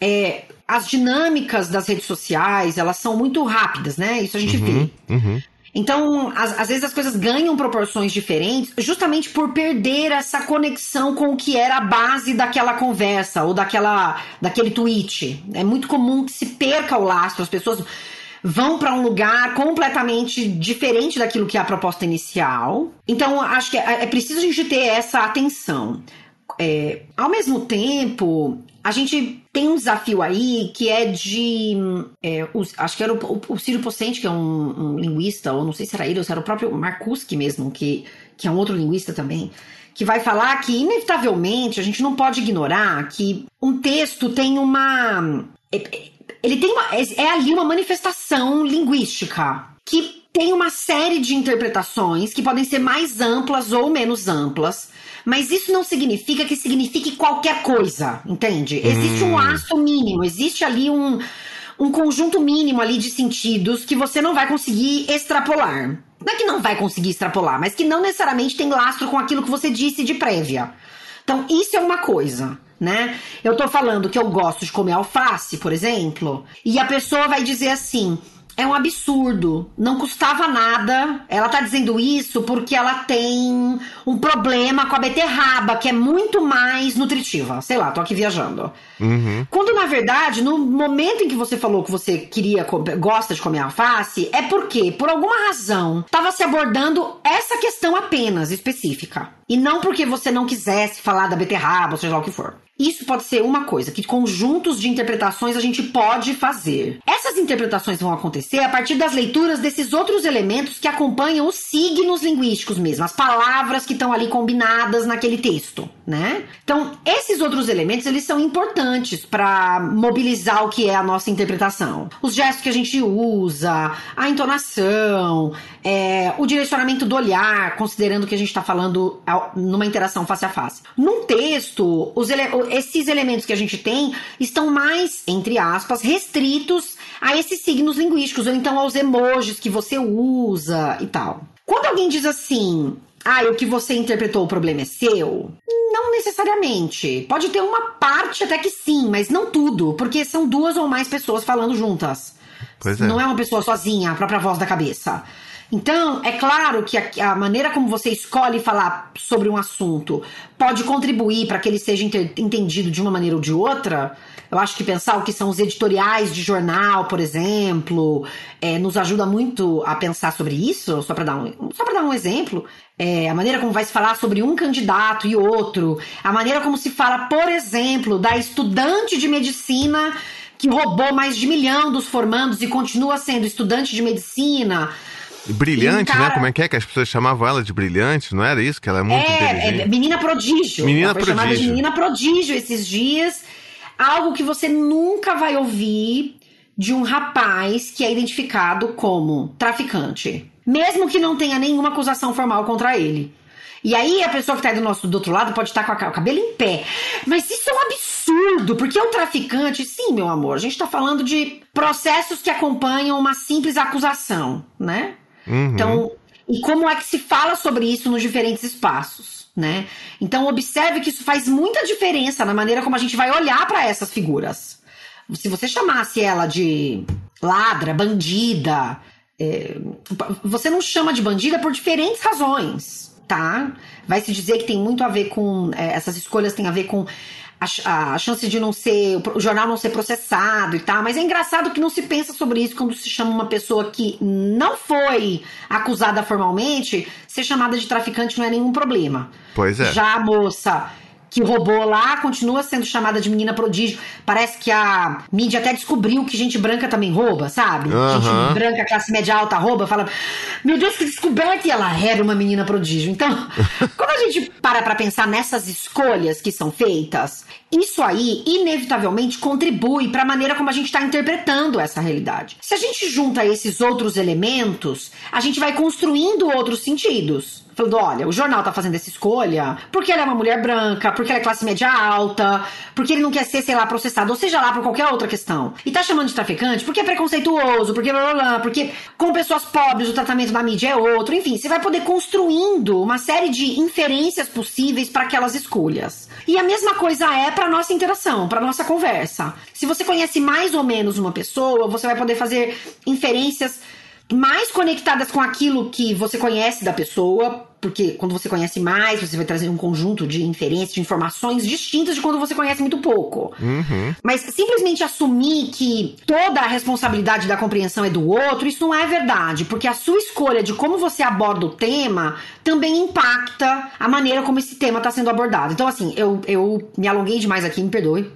é, as dinâmicas das redes sociais elas são muito rápidas, né? Isso a gente uhum, vê. Uhum. Então, às, às, vezes as coisas ganham proporções diferentes justamente por perder essa conexão com o que era a base daquela conversa ou daquela, daquele tweet. É muito comum que se perca o lastro, as pessoas vão para um lugar completamente diferente daquilo que é a proposta inicial. Então, acho que é, é preciso a gente ter essa atenção. É, ao mesmo tempo, a gente tem um desafio aí que é de. É, os, acho que era o, o, o Ciro Pocente, que é um, um, linguista, ou não sei se era ele, ou se era o próprio Marcuski mesmo, que, que é um outro linguista também, que vai falar que, inevitavelmente, a gente não pode ignorar que um texto tem uma. É, ele tem uma. É, é ali uma manifestação linguística que tem uma série de interpretações que podem ser mais amplas ou menos amplas, mas isso não significa que signifique qualquer coisa, entende? Existe um laço hum. mínimo, existe ali um, um conjunto mínimo ali de sentidos que você não vai conseguir extrapolar. Não é que não vai conseguir extrapolar, mas que não necessariamente tem lastro com aquilo que você disse de prévia. Então, isso é uma coisa né? Eu tô falando que eu gosto de comer alface, por exemplo, e a pessoa vai dizer assim: é um absurdo. Não custava nada. Ela tá dizendo isso porque ela tem um problema com a beterraba, que é muito mais nutritiva. Sei lá, tô aqui viajando. Uhum. Quando, na verdade, no momento em que você falou que você queria, gosta de comer alface, é porque, por alguma razão, tava se abordando essa questão apenas específica. E não porque você não quisesse falar da beterraba, ou seja lá o que for. Isso pode ser uma coisa, que conjuntos de interpretações a gente pode fazer. Essas interpretações vão acontecer a partir das leituras desses outros elementos que acompanham os signos linguísticos mesmo, as palavras que estão ali combinadas naquele texto, né? Então, esses outros elementos, eles são importantes para mobilizar o que é a nossa interpretação. Os gestos que a gente usa, a entonação, é, o direcionamento do olhar, considerando que a gente está falando numa interação face a face. Num texto, ele esses elementos que a gente tem estão mais, entre aspas, restritos a esses signos linguísticos, ou então aos emojis que você usa e tal. Quando alguém diz assim, ah, o que você interpretou, o problema é seu? Não necessariamente. Pode ter uma parte até que sim, mas não tudo, porque são duas ou mais pessoas falando juntas. Pois é. Não é uma pessoa sozinha, a própria voz da cabeça. Então, é claro que a, a, maneira como você escolhe falar sobre um assunto pode contribuir para que ele seja entendido de uma maneira ou de outra. Eu acho que pensar o que são os editoriais de jornal, por exemplo, é, nos ajuda muito a pensar sobre isso. Só para dar um, só dar um exemplo, é, a maneira como vai se falar sobre um candidato e outro, a maneira como se fala, por exemplo, da estudante de medicina que roubou mais de milhão dos formandos e continua sendo estudante de medicina. Brilhante, né? cara... né? Como é que é que as pessoas chamavam ela de brilhante? Não era isso? Que ela é muito é, inteligente. É, menina prodígio. Menina ela foi prodígio. chamada de menina prodígio esses dias. Algo que você nunca vai ouvir de um rapaz que é identificado como traficante. Mesmo que não tenha nenhuma acusação formal contra ele. E aí a pessoa que tá aí do, nosso, do outro lado pode estar com a, o cabelo em pé. Mas isso é um absurdo, porque o traficante, sim, meu amor, a gente tá falando de processos que acompanham uma simples acusação, né? Uhum. Então, e como é que se fala sobre isso nos diferentes espaços, né? Então, observe que isso faz muita diferença na maneira como a gente vai olhar para essas figuras. Se você chamasse ela de ladra, bandida, é, você não chama de bandida por diferentes razões, tá? Vai se dizer que tem muito a ver com. É, essas escolhas têm a ver com a, a, chance de não ser, o jornal não ser processado e tal, mas é engraçado que não se pensa sobre isso quando se chama uma pessoa que não foi acusada formalmente, ser chamada de traficante não é nenhum problema. Pois é. Já a moça que roubou lá continua sendo chamada de menina prodígio. Parece que a mídia até descobriu que gente branca também rouba, sabe? Uhum. Gente branca, classe média alta rouba, fala, meu Deus, que descoberta! E ela era uma menina prodígio. Então, quando a gente para pra pensar nessas escolhas que são feitas, isso aí, inevitavelmente, contribui para a maneira como a gente está interpretando essa realidade. Se a gente junta esses outros elementos, a gente vai construindo outros sentidos falando: olha, o jornal tá fazendo essa escolha porque ela é uma mulher branca, porque ela é classe média alta, porque ele não quer ser, sei lá, processado, ou seja lá por qualquer outra questão. E tá chamando de traficante porque é preconceituoso, porque blá blá blá, porque com pessoas pobres o tratamento da mídia é outro. Enfim, você vai poder construindo uma série de inferências possíveis para aquelas escolhas. E a mesma coisa é para nossa interação, para nossa conversa. Se você conhece mais ou menos uma pessoa, você vai poder fazer inferências mais conectadas com aquilo que você conhece da pessoa, porque quando você conhece mais, você vai trazer um conjunto de inferências, de informações distintas de quando você conhece muito pouco. Uhum. Mas simplesmente assumir que toda a responsabilidade da compreensão é do outro, isso não é verdade, porque a sua escolha de como você aborda o tema também impacta a maneira como esse tema está sendo abordado. Então, assim, eu, eu me alonguei demais aqui, me perdoe.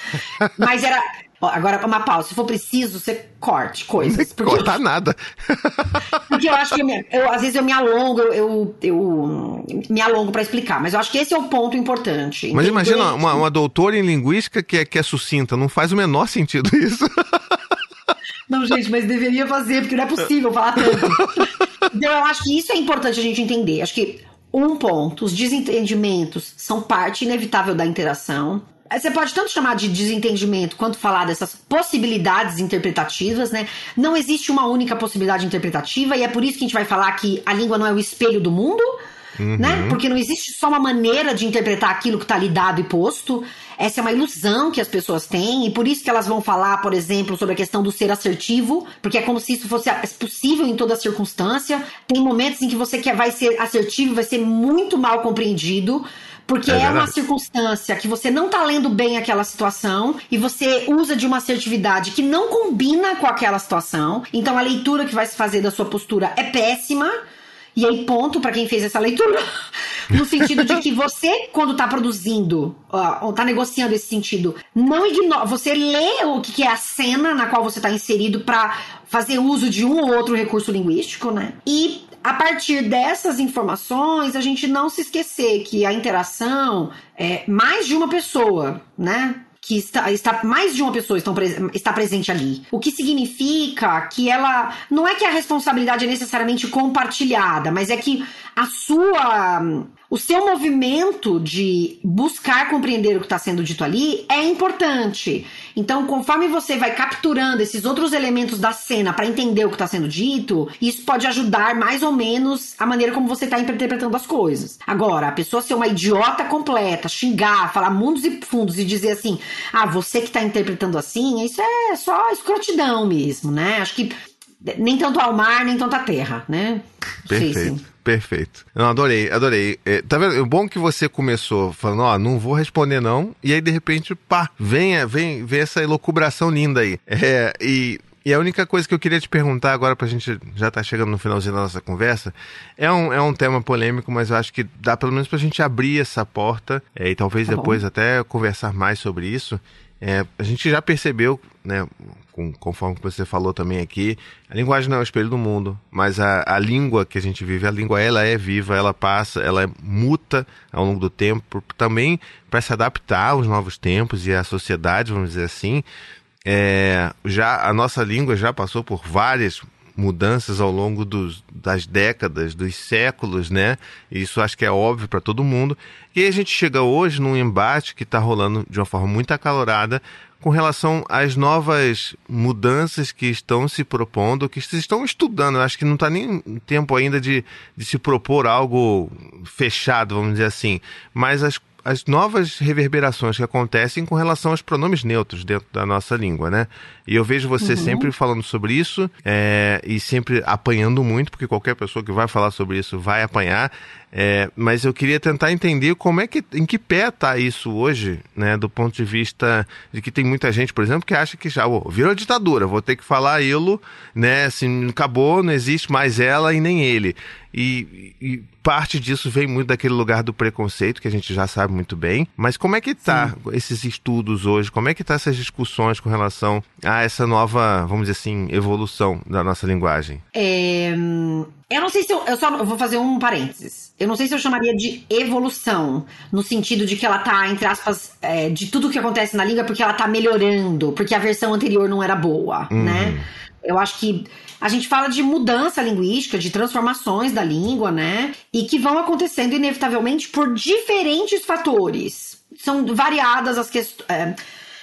Mas era agora, uma pausa. Se for preciso, você corte coisas. Porque Cortar nada. Porque eu acho que eu, eu, às vezes eu me alongo, eu, eu, me alongo para explicar, mas eu acho que esse é o ponto importante. Mas imagina uma, uma doutora em linguística que é, que é sucinta, não faz o menor sentido isso. Não, gente, mas deveria fazer, porque não é possível falar tanto. Então eu acho que isso é importante a gente entender. Acho que um ponto, os desentendimentos são parte inevitável da interação. Você pode tanto chamar de desentendimento quanto falar dessas possibilidades interpretativas, né? Não existe uma única possibilidade interpretativa e é por isso que a gente vai falar que a língua não é o espelho do mundo, uhum. né? Porque não existe só uma maneira de interpretar aquilo que está ali dado e posto. Essa é uma ilusão que as pessoas têm, e por isso que elas vão falar, por exemplo, sobre a questão do ser assertivo, porque é como se isso fosse possível em toda circunstância. Tem momentos em que você quer, vai ser assertivo e vai ser muito mal compreendido. Porque é, é uma circunstância que você não tá lendo bem aquela situação e você usa de uma assertividade que não combina com aquela situação. Então a leitura que vai se fazer da sua postura é péssima. E aí, ponto para quem fez essa leitura. no sentido de que você, quando está produzindo, ou está negociando esse sentido, não ignora, você lê o que é a cena na qual você está inserido para fazer uso de um ou outro recurso linguístico, né? E a partir dessas informações, a gente não se esquecer que a interação é mais de uma pessoa, né? que está, está mais de uma pessoa estão, está presente ali. O que significa que ela. Não é que a responsabilidade é necessariamente compartilhada, mas é que a sua o seu movimento de buscar compreender o que está sendo dito ali é importante. Então, conforme você vai capturando esses outros elementos da cena para entender o que está sendo dito, isso pode ajudar mais ou menos a maneira como você está interpretando as coisas. Agora, a pessoa ser uma idiota completa, xingar, falar mundos e fundos e dizer assim: ah, você que está interpretando assim, isso é só escrotidão mesmo, né? Acho que nem tanto ao mar, nem tanto à terra, né? Perfeito. Perfeito. Não, adorei, adorei. É, tá vendo? O bom que você começou falando, ó, não vou responder não, e aí de repente, pá, vem, vem, vem essa elucubração linda aí. É, e e a única coisa que eu queria te perguntar agora, pra gente já tá chegando no finalzinho da nossa conversa, é um, é um tema polêmico, mas eu acho que dá pelo menos pra gente abrir essa porta é, e talvez tá depois até conversar mais sobre isso. É, a gente já percebeu, né, com, conforme você falou também aqui, a linguagem não é o espelho do mundo, mas a, a língua que a gente vive, a língua ela é viva, ela passa, ela é muta ao longo do tempo, também para se adaptar aos novos tempos e à sociedade, vamos dizer assim. É, já a nossa língua já passou por várias mudanças ao longo dos, das décadas, dos séculos, né? Isso acho que é óbvio para todo mundo. E aí a gente chega hoje num embate que está rolando de uma forma muito acalorada com relação às novas mudanças que estão se propondo, que estão estudando. Eu acho que não está nem tempo ainda de, de se propor algo fechado, vamos dizer assim. Mas as as novas reverberações que acontecem com relação aos pronomes neutros dentro da nossa língua, né? E eu vejo você uhum. sempre falando sobre isso é, e sempre apanhando muito, porque qualquer pessoa que vai falar sobre isso vai apanhar. É, mas eu queria tentar entender como é que, em que pé está isso hoje, né? Do ponto de vista de que tem muita gente, por exemplo, que acha que já oh, virou ditadura, vou ter que falar ilo, né? Assim, acabou, não existe mais ela e nem ele. E, e, parte disso vem muito daquele lugar do preconceito, que a gente já sabe muito bem. Mas como é que tá Sim. esses estudos hoje? Como é que tá essas discussões com relação a essa nova, vamos dizer assim, evolução da nossa linguagem? É, eu não sei se eu, eu só eu vou fazer um parênteses. Eu não sei se eu chamaria de evolução, no sentido de que ela tá, entre aspas, é, de tudo que acontece na língua, porque ela tá melhorando, porque a versão anterior não era boa, uhum. né? Eu acho que a gente fala de mudança linguística, de transformações da língua, né? E que vão acontecendo inevitavelmente por diferentes fatores. São variadas as questões. É,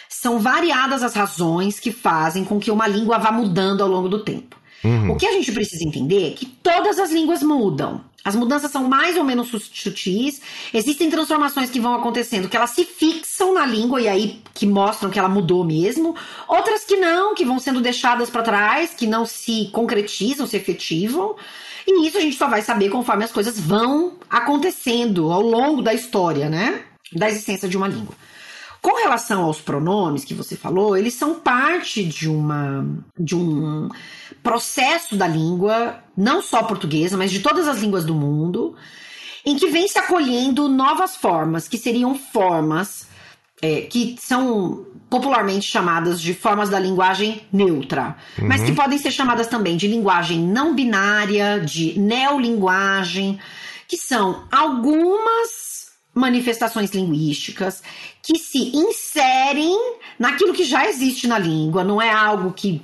são variadas as razões que fazem com que uma língua vá mudando ao longo do tempo. Uhum. O que a gente precisa entender é que todas as línguas mudam. As mudanças são mais ou menos sutis. Existem transformações que vão acontecendo que elas se fixam na língua e aí que mostram que ela mudou mesmo. Outras que não, que vão sendo deixadas para trás, que não se concretizam, se efetivam. E isso a gente só vai saber conforme as coisas vão acontecendo ao longo da história, né? Da existência de uma língua. Com relação aos pronomes que você falou, eles são parte de uma de um processo da língua, não só portuguesa, mas de todas as línguas do mundo, em que vem se acolhendo novas formas, que seriam formas é, que são popularmente chamadas de formas da linguagem neutra, uhum. mas que podem ser chamadas também de linguagem não binária, de neolinguagem, que são algumas manifestações linguísticas que se inserem naquilo que já existe na língua, não é algo que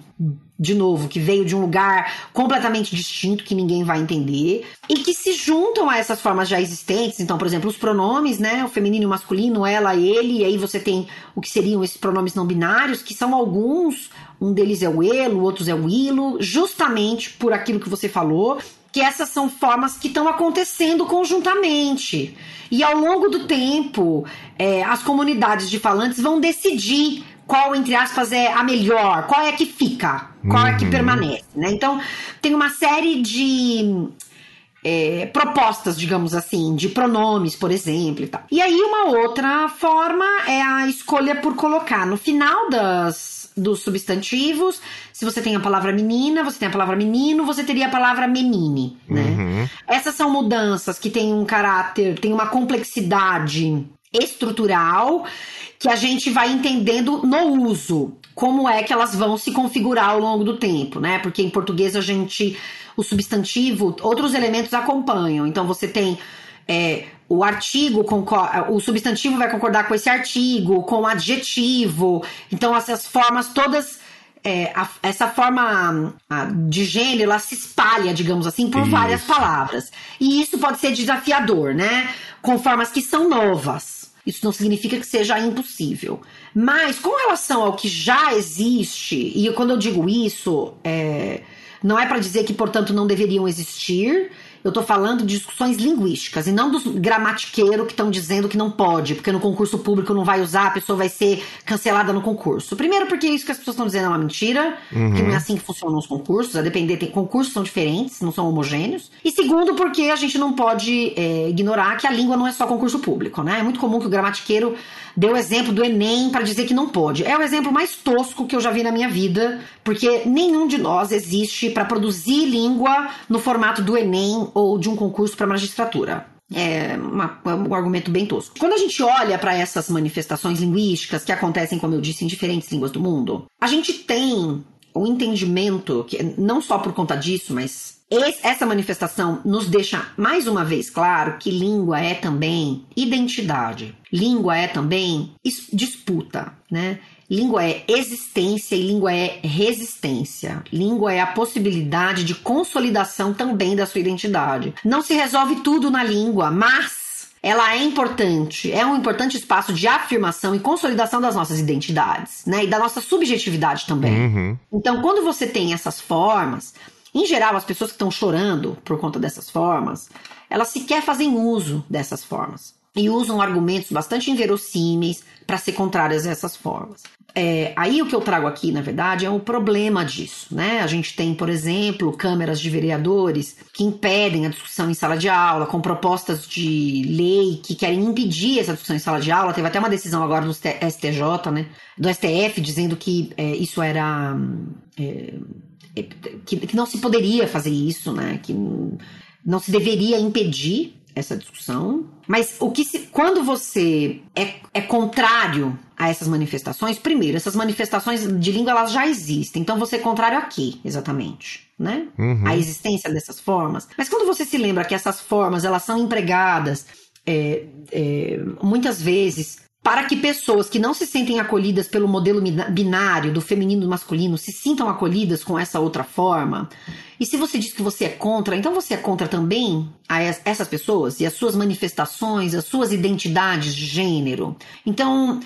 de novo, que veio de um lugar completamente distinto que ninguém vai entender e que se juntam a essas formas já existentes. Então, por exemplo, os pronomes, né, o feminino e o masculino, ela, ele, e aí você tem o que seriam esses pronomes não binários, que são alguns, um deles é o elo, outros é o ilo, justamente por aquilo que você falou, que essas são formas que estão acontecendo conjuntamente. E ao longo do tempo, é, as comunidades de falantes vão decidir qual, entre aspas, é a melhor, qual é a que fica, qual uhum. é a que uhum. permanece, né? Então, tem uma série de é, propostas, digamos assim, de pronomes, por exemplo. E, tal. e aí, uma outra forma é a escolha por colocar no final das, dos substantivos. Se você tem a palavra menina, você tem a palavra menino, você teria a palavra menine, né? Uhum. Essas são mudanças que têm um caráter, têm uma complexidade estrutural que a gente vai entendendo no uso, como é que elas vão se configurar ao longo do tempo, né? Porque em português a gente, o substantivo, outros elementos acompanham. Então você tem é, o artigo, o substantivo vai concordar com esse artigo, com o adjetivo. Então essas formas todas. É, a, essa forma de gênero, ela se espalha, digamos assim, por isso. várias palavras. E isso pode ser desafiador, né? Com formas que são novas. Isso não significa que seja impossível. Mas com relação ao que já existe, e quando eu digo isso, é, não é para dizer que, portanto, não deveriam existir, eu tô falando de discussões linguísticas e não dos gramatiqueiros que estão dizendo que não pode, porque no concurso público não vai usar, a pessoa vai ser cancelada no concurso. Primeiro, porque isso que as pessoas estão dizendo é uma mentira, uhum. que não é assim que funcionam os concursos, a depender, tem concursos são diferentes, não são homogêneos. E segundo, porque a gente não pode é, ignorar que a língua não é só concurso público, né? É muito comum que o gramatiqueiro dê o exemplo do Enem para dizer que não pode. É o exemplo mais tosco que eu já vi na minha vida, porque nenhum de nós existe para produzir língua no formato do Enem ou de um concurso para magistratura. É uma, um argumento bem tosco. Quando a gente olha para essas manifestações linguísticas que acontecem, como eu disse, em diferentes línguas do mundo, a gente tem o entendimento que não só por conta disso, mas esse, essa manifestação nos deixa mais uma vez claro que língua é também identidade. Língua é também disputa, né? Língua é existência e língua é resistência. Língua é a possibilidade de consolidação também da sua identidade. Não se resolve tudo na língua, mas ela é importante, é um importante espaço de afirmação e consolidação das nossas identidades, né? E da nossa subjetividade também. Uhum. Então, quando você tem essas formas, em geral, as pessoas que estão chorando por conta dessas formas, elas sequer fazem uso dessas formas e usam argumentos bastante inverossímeis para ser contrárias a essas formas. É, aí o que eu trago aqui, na verdade, é o problema disso, né? A gente tem, por exemplo, câmeras de vereadores que impedem a discussão em sala de aula, com propostas de lei que querem impedir essa discussão em sala de aula. Teve até uma decisão agora do STJ, né? Do STF, dizendo que é, isso era. É, que, que não se poderia fazer isso, né? Que não se deveria impedir essa discussão. Mas o que se, quando você é, é contrário a essas manifestações, primeiro, essas manifestações de língua elas já existem. Então você é contrário a quê, exatamente? Né? Uhum. A existência dessas formas. Mas quando você se lembra que essas formas elas são empregadas é, é, muitas vezes para que pessoas que não se sentem acolhidas pelo modelo binário do feminino e masculino se sintam acolhidas com essa outra forma. E se você diz que você é contra, então você é contra também a essas pessoas e as suas manifestações, as suas identidades de gênero. Então,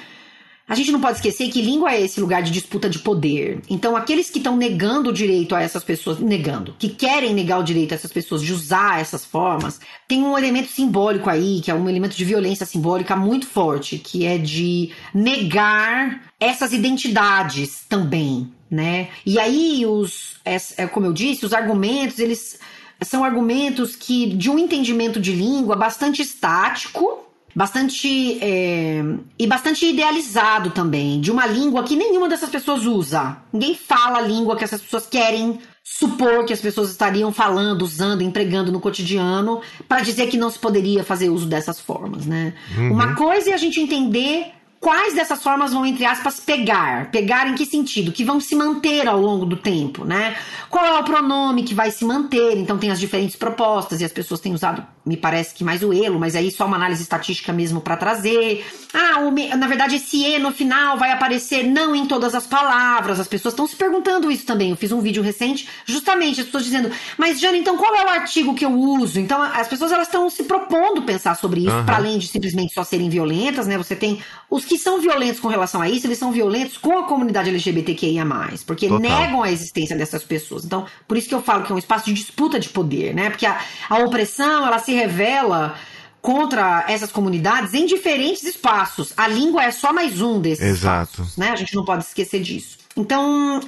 a gente não pode esquecer que língua é esse lugar de disputa de poder. Então, aqueles que estão negando o direito a essas pessoas, negando, que querem negar o direito a essas pessoas de usar essas formas, tem um elemento simbólico aí, que é um elemento de violência simbólica muito forte, que é de negar essas identidades também, né? E aí, os, é, como eu disse, os argumentos, eles são argumentos que de um entendimento de língua bastante estático, bastante é, e bastante idealizado também, de uma língua que nenhuma dessas pessoas usa. Ninguém fala a língua que essas pessoas querem supor que as pessoas estariam falando, usando, empregando no cotidiano para dizer que não se poderia fazer uso dessas formas, né? Uhum. Uma coisa é a gente entender quais dessas formas vão, entre aspas, pegar? Pegar em que sentido? Que vão se manter ao longo do tempo, né? Qual é o pronome que vai se manter? Então tem as diferentes propostas e as pessoas têm usado, me parece que mais o elo, mas aí só uma análise estatística mesmo para trazer. Ah, o, na verdade esse E no final vai aparecer não em todas as palavras. As pessoas estão se perguntando isso também. Eu fiz um vídeo recente, justamente as pessoas dizendo, mas Jana, então qual é o artigo que eu uso? Então as pessoas elas estão se propondo pensar sobre isso, uhum. para além de simplesmente só serem violentas, né? Você tem os que são violentos com relação a isso, eles são violentos com a comunidade LGBTQIA+, porque Total. negam a existência dessas pessoas. Então, por isso que eu falo que é um espaço de disputa de poder, né? Porque a, a opressão, ela se revela contra essas comunidades em diferentes espaços. A língua é só mais um desses Exato. espaços, né? A gente não pode esquecer disso. Então,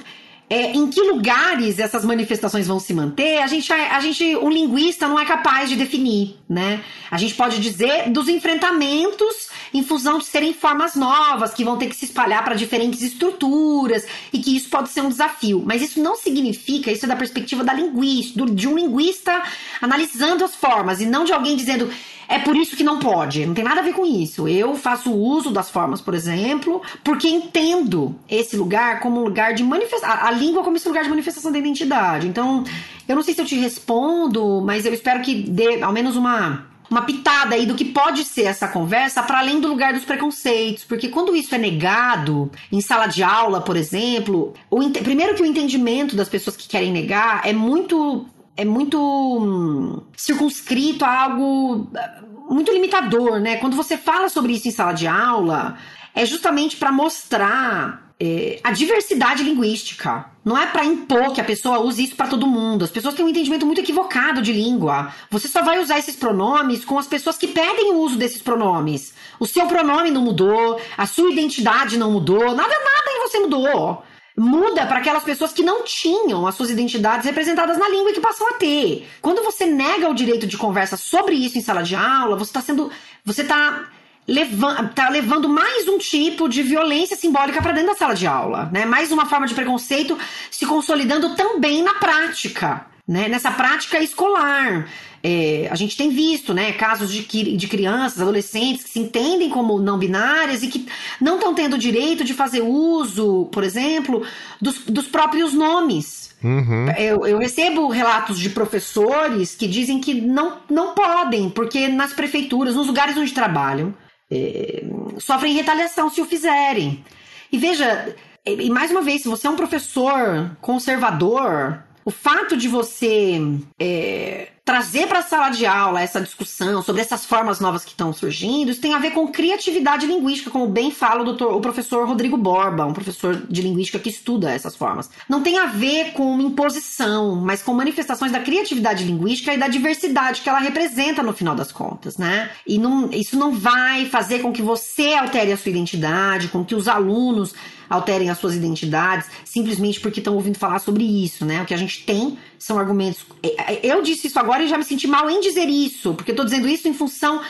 é, em que lugares essas manifestações vão se manter, a gente, a, a gente, um linguista não é capaz de definir, né? A gente pode dizer dos enfrentamentos em função de serem formas novas que vão ter que se espalhar para diferentes estruturas e que isso pode ser um desafio. Mas isso não significa, isso é da perspectiva da linguista, de um linguista analisando as formas e não de alguém dizendo é por isso que não pode. Não tem nada a ver com isso. Eu faço uso das formas, por exemplo, porque entendo esse lugar como um lugar de manifestação. Língua como esse lugar de manifestação da identidade. Então, eu não sei se eu te respondo, mas eu espero que dê ao menos uma uma pitada aí do que pode ser essa conversa para além do lugar dos preconceitos, porque quando isso é negado em sala de aula, por exemplo, o primeiro que o entendimento das pessoas que querem negar é muito é muito hum, circunscrito a algo uh, muito limitador, né? Quando você fala sobre isso em sala de aula, é justamente para mostrar é, a diversidade linguística. Não é para impor que a pessoa use isso para todo mundo. As pessoas têm um entendimento muito equivocado de língua. Você só vai usar esses pronomes com as pessoas que pedem o uso desses pronomes. O seu pronome não mudou, a sua identidade não mudou, nada, nada em você mudou muda para aquelas pessoas que não tinham as suas identidades representadas na língua e que passam a ter. Quando você nega o direito de conversa sobre isso em sala de aula, você está sendo. Você está levando, tá levando mais um tipo de violência simbólica para dentro da sala de aula, né? Mais uma forma de preconceito se consolidando também na prática, né? Nessa prática escolar. É, a gente tem visto né, casos de, de crianças, adolescentes que se entendem como não binárias e que não estão tendo direito de fazer uso, por exemplo, dos, dos próprios nomes. Uhum. Eu, eu, recebo relatos de professores que dizem que não, não podem, porque nas prefeituras, nos lugares onde trabalham, é, sofrem retaliação se o fizerem. E veja, e mais uma vez, se você é um professor conservador, o fato de você é, trazer para a sala de aula essa discussão sobre essas formas novas que estão surgindo, isso tem a ver com criatividade linguística, como bem fala o, doutor, o professor Rodrigo Borba, um professor de linguística que estuda essas formas. Não tem a ver com imposição, mas com manifestações da criatividade linguística e da diversidade que ela representa no final das contas, né? E não, isso não vai fazer com que você altere a sua identidade, com que os alunos alterem as suas identidades, simplesmente porque estão ouvindo falar sobre isso, né? O que a gente tem são argumentos. É, é, eu disse isso agora e já me senti mal em dizer isso, porque eu tô dizendo isso em função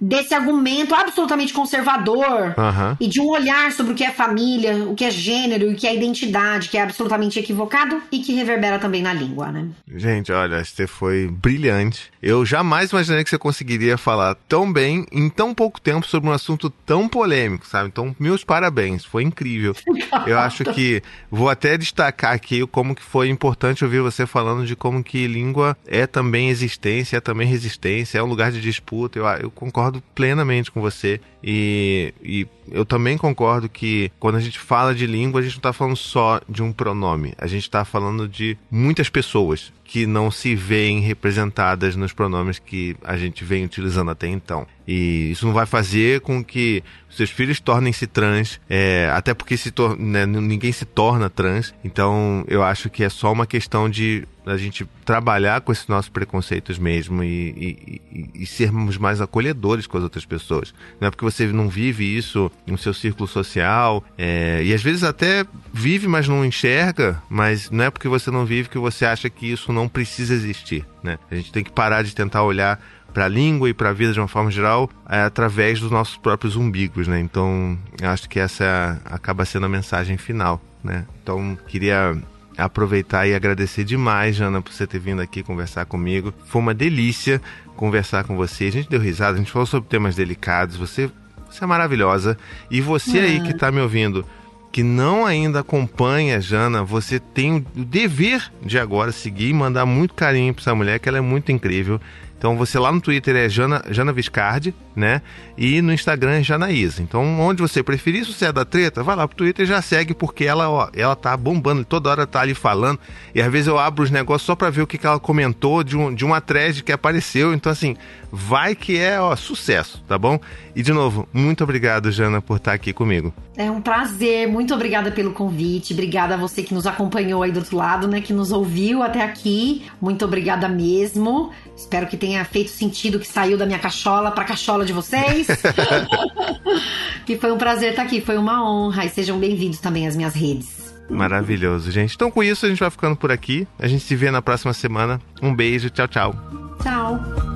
desse argumento absolutamente conservador uhum. e de um olhar sobre o que é família, o que é gênero e o que é identidade, que é absolutamente equivocado e que reverbera também na língua, né? Gente, olha, você foi brilhante. Eu jamais imaginei que você conseguiria falar tão bem em tão pouco tempo sobre um assunto tão polêmico, sabe? Então, meus parabéns, foi incrível. Eu acho que vou até destacar aqui como que foi importante ouvir você falando de como que língua é também existência, é também resistência, é um lugar de disputa. Eu, eu concordo concordo plenamente com você. E, e eu também concordo que quando a gente fala de língua, a gente não está falando só de um pronome. A gente está falando de muitas pessoas que não se veem representadas nos pronomes que a gente vem utilizando até então. E isso não vai fazer com que seus filhos tornem-se trans, é, até porque se né, ninguém se torna trans. Então eu acho que é só uma questão de a gente trabalhar com esses nossos preconceitos mesmo e, e, e, e sermos mais acolhedores com as outras pessoas. Não é porque você não vive isso no seu círculo social é, e às vezes até vive, mas não enxerga, mas não é porque você não vive que você acha que isso não precisa existir. Né? A gente tem que parar de tentar olhar para a língua e para a vida de uma forma geral é, através dos nossos próprios umbigos, né? Então, acho que essa acaba sendo a mensagem final, né? Então, queria aproveitar e agradecer demais, Jana, por você ter vindo aqui conversar comigo. Foi uma delícia conversar com você. A gente deu risada, a gente falou sobre temas delicados. Você, você é maravilhosa. E você aí que está me ouvindo, que não ainda acompanha a Jana, você tem o dever de agora seguir e mandar muito carinho para essa mulher, que ela é muito incrível. Então você lá no Twitter é Jana, Jana Viscardi, né? E no Instagram é Janaísa. Então, onde você preferir, se você é da treta, vai lá pro Twitter e já segue, porque ela, ó, ela tá bombando, toda hora tá ali falando. E às vezes eu abro os negócios só pra ver o que, que ela comentou de, um, de uma thread que apareceu. Então, assim, vai que é, ó, sucesso, tá bom? E de novo, muito obrigado, Jana, por estar aqui comigo. É um prazer, muito obrigada pelo convite. Obrigada a você que nos acompanhou aí do outro lado, né? Que nos ouviu até aqui. Muito obrigada mesmo. Espero que tenha feito sentido que saiu da minha cachola pra cachola de vocês. que foi um prazer estar aqui, foi uma honra. E sejam bem-vindos também às minhas redes. Maravilhoso, gente. Então com isso a gente vai ficando por aqui. A gente se vê na próxima semana. Um beijo, tchau, tchau. Tchau.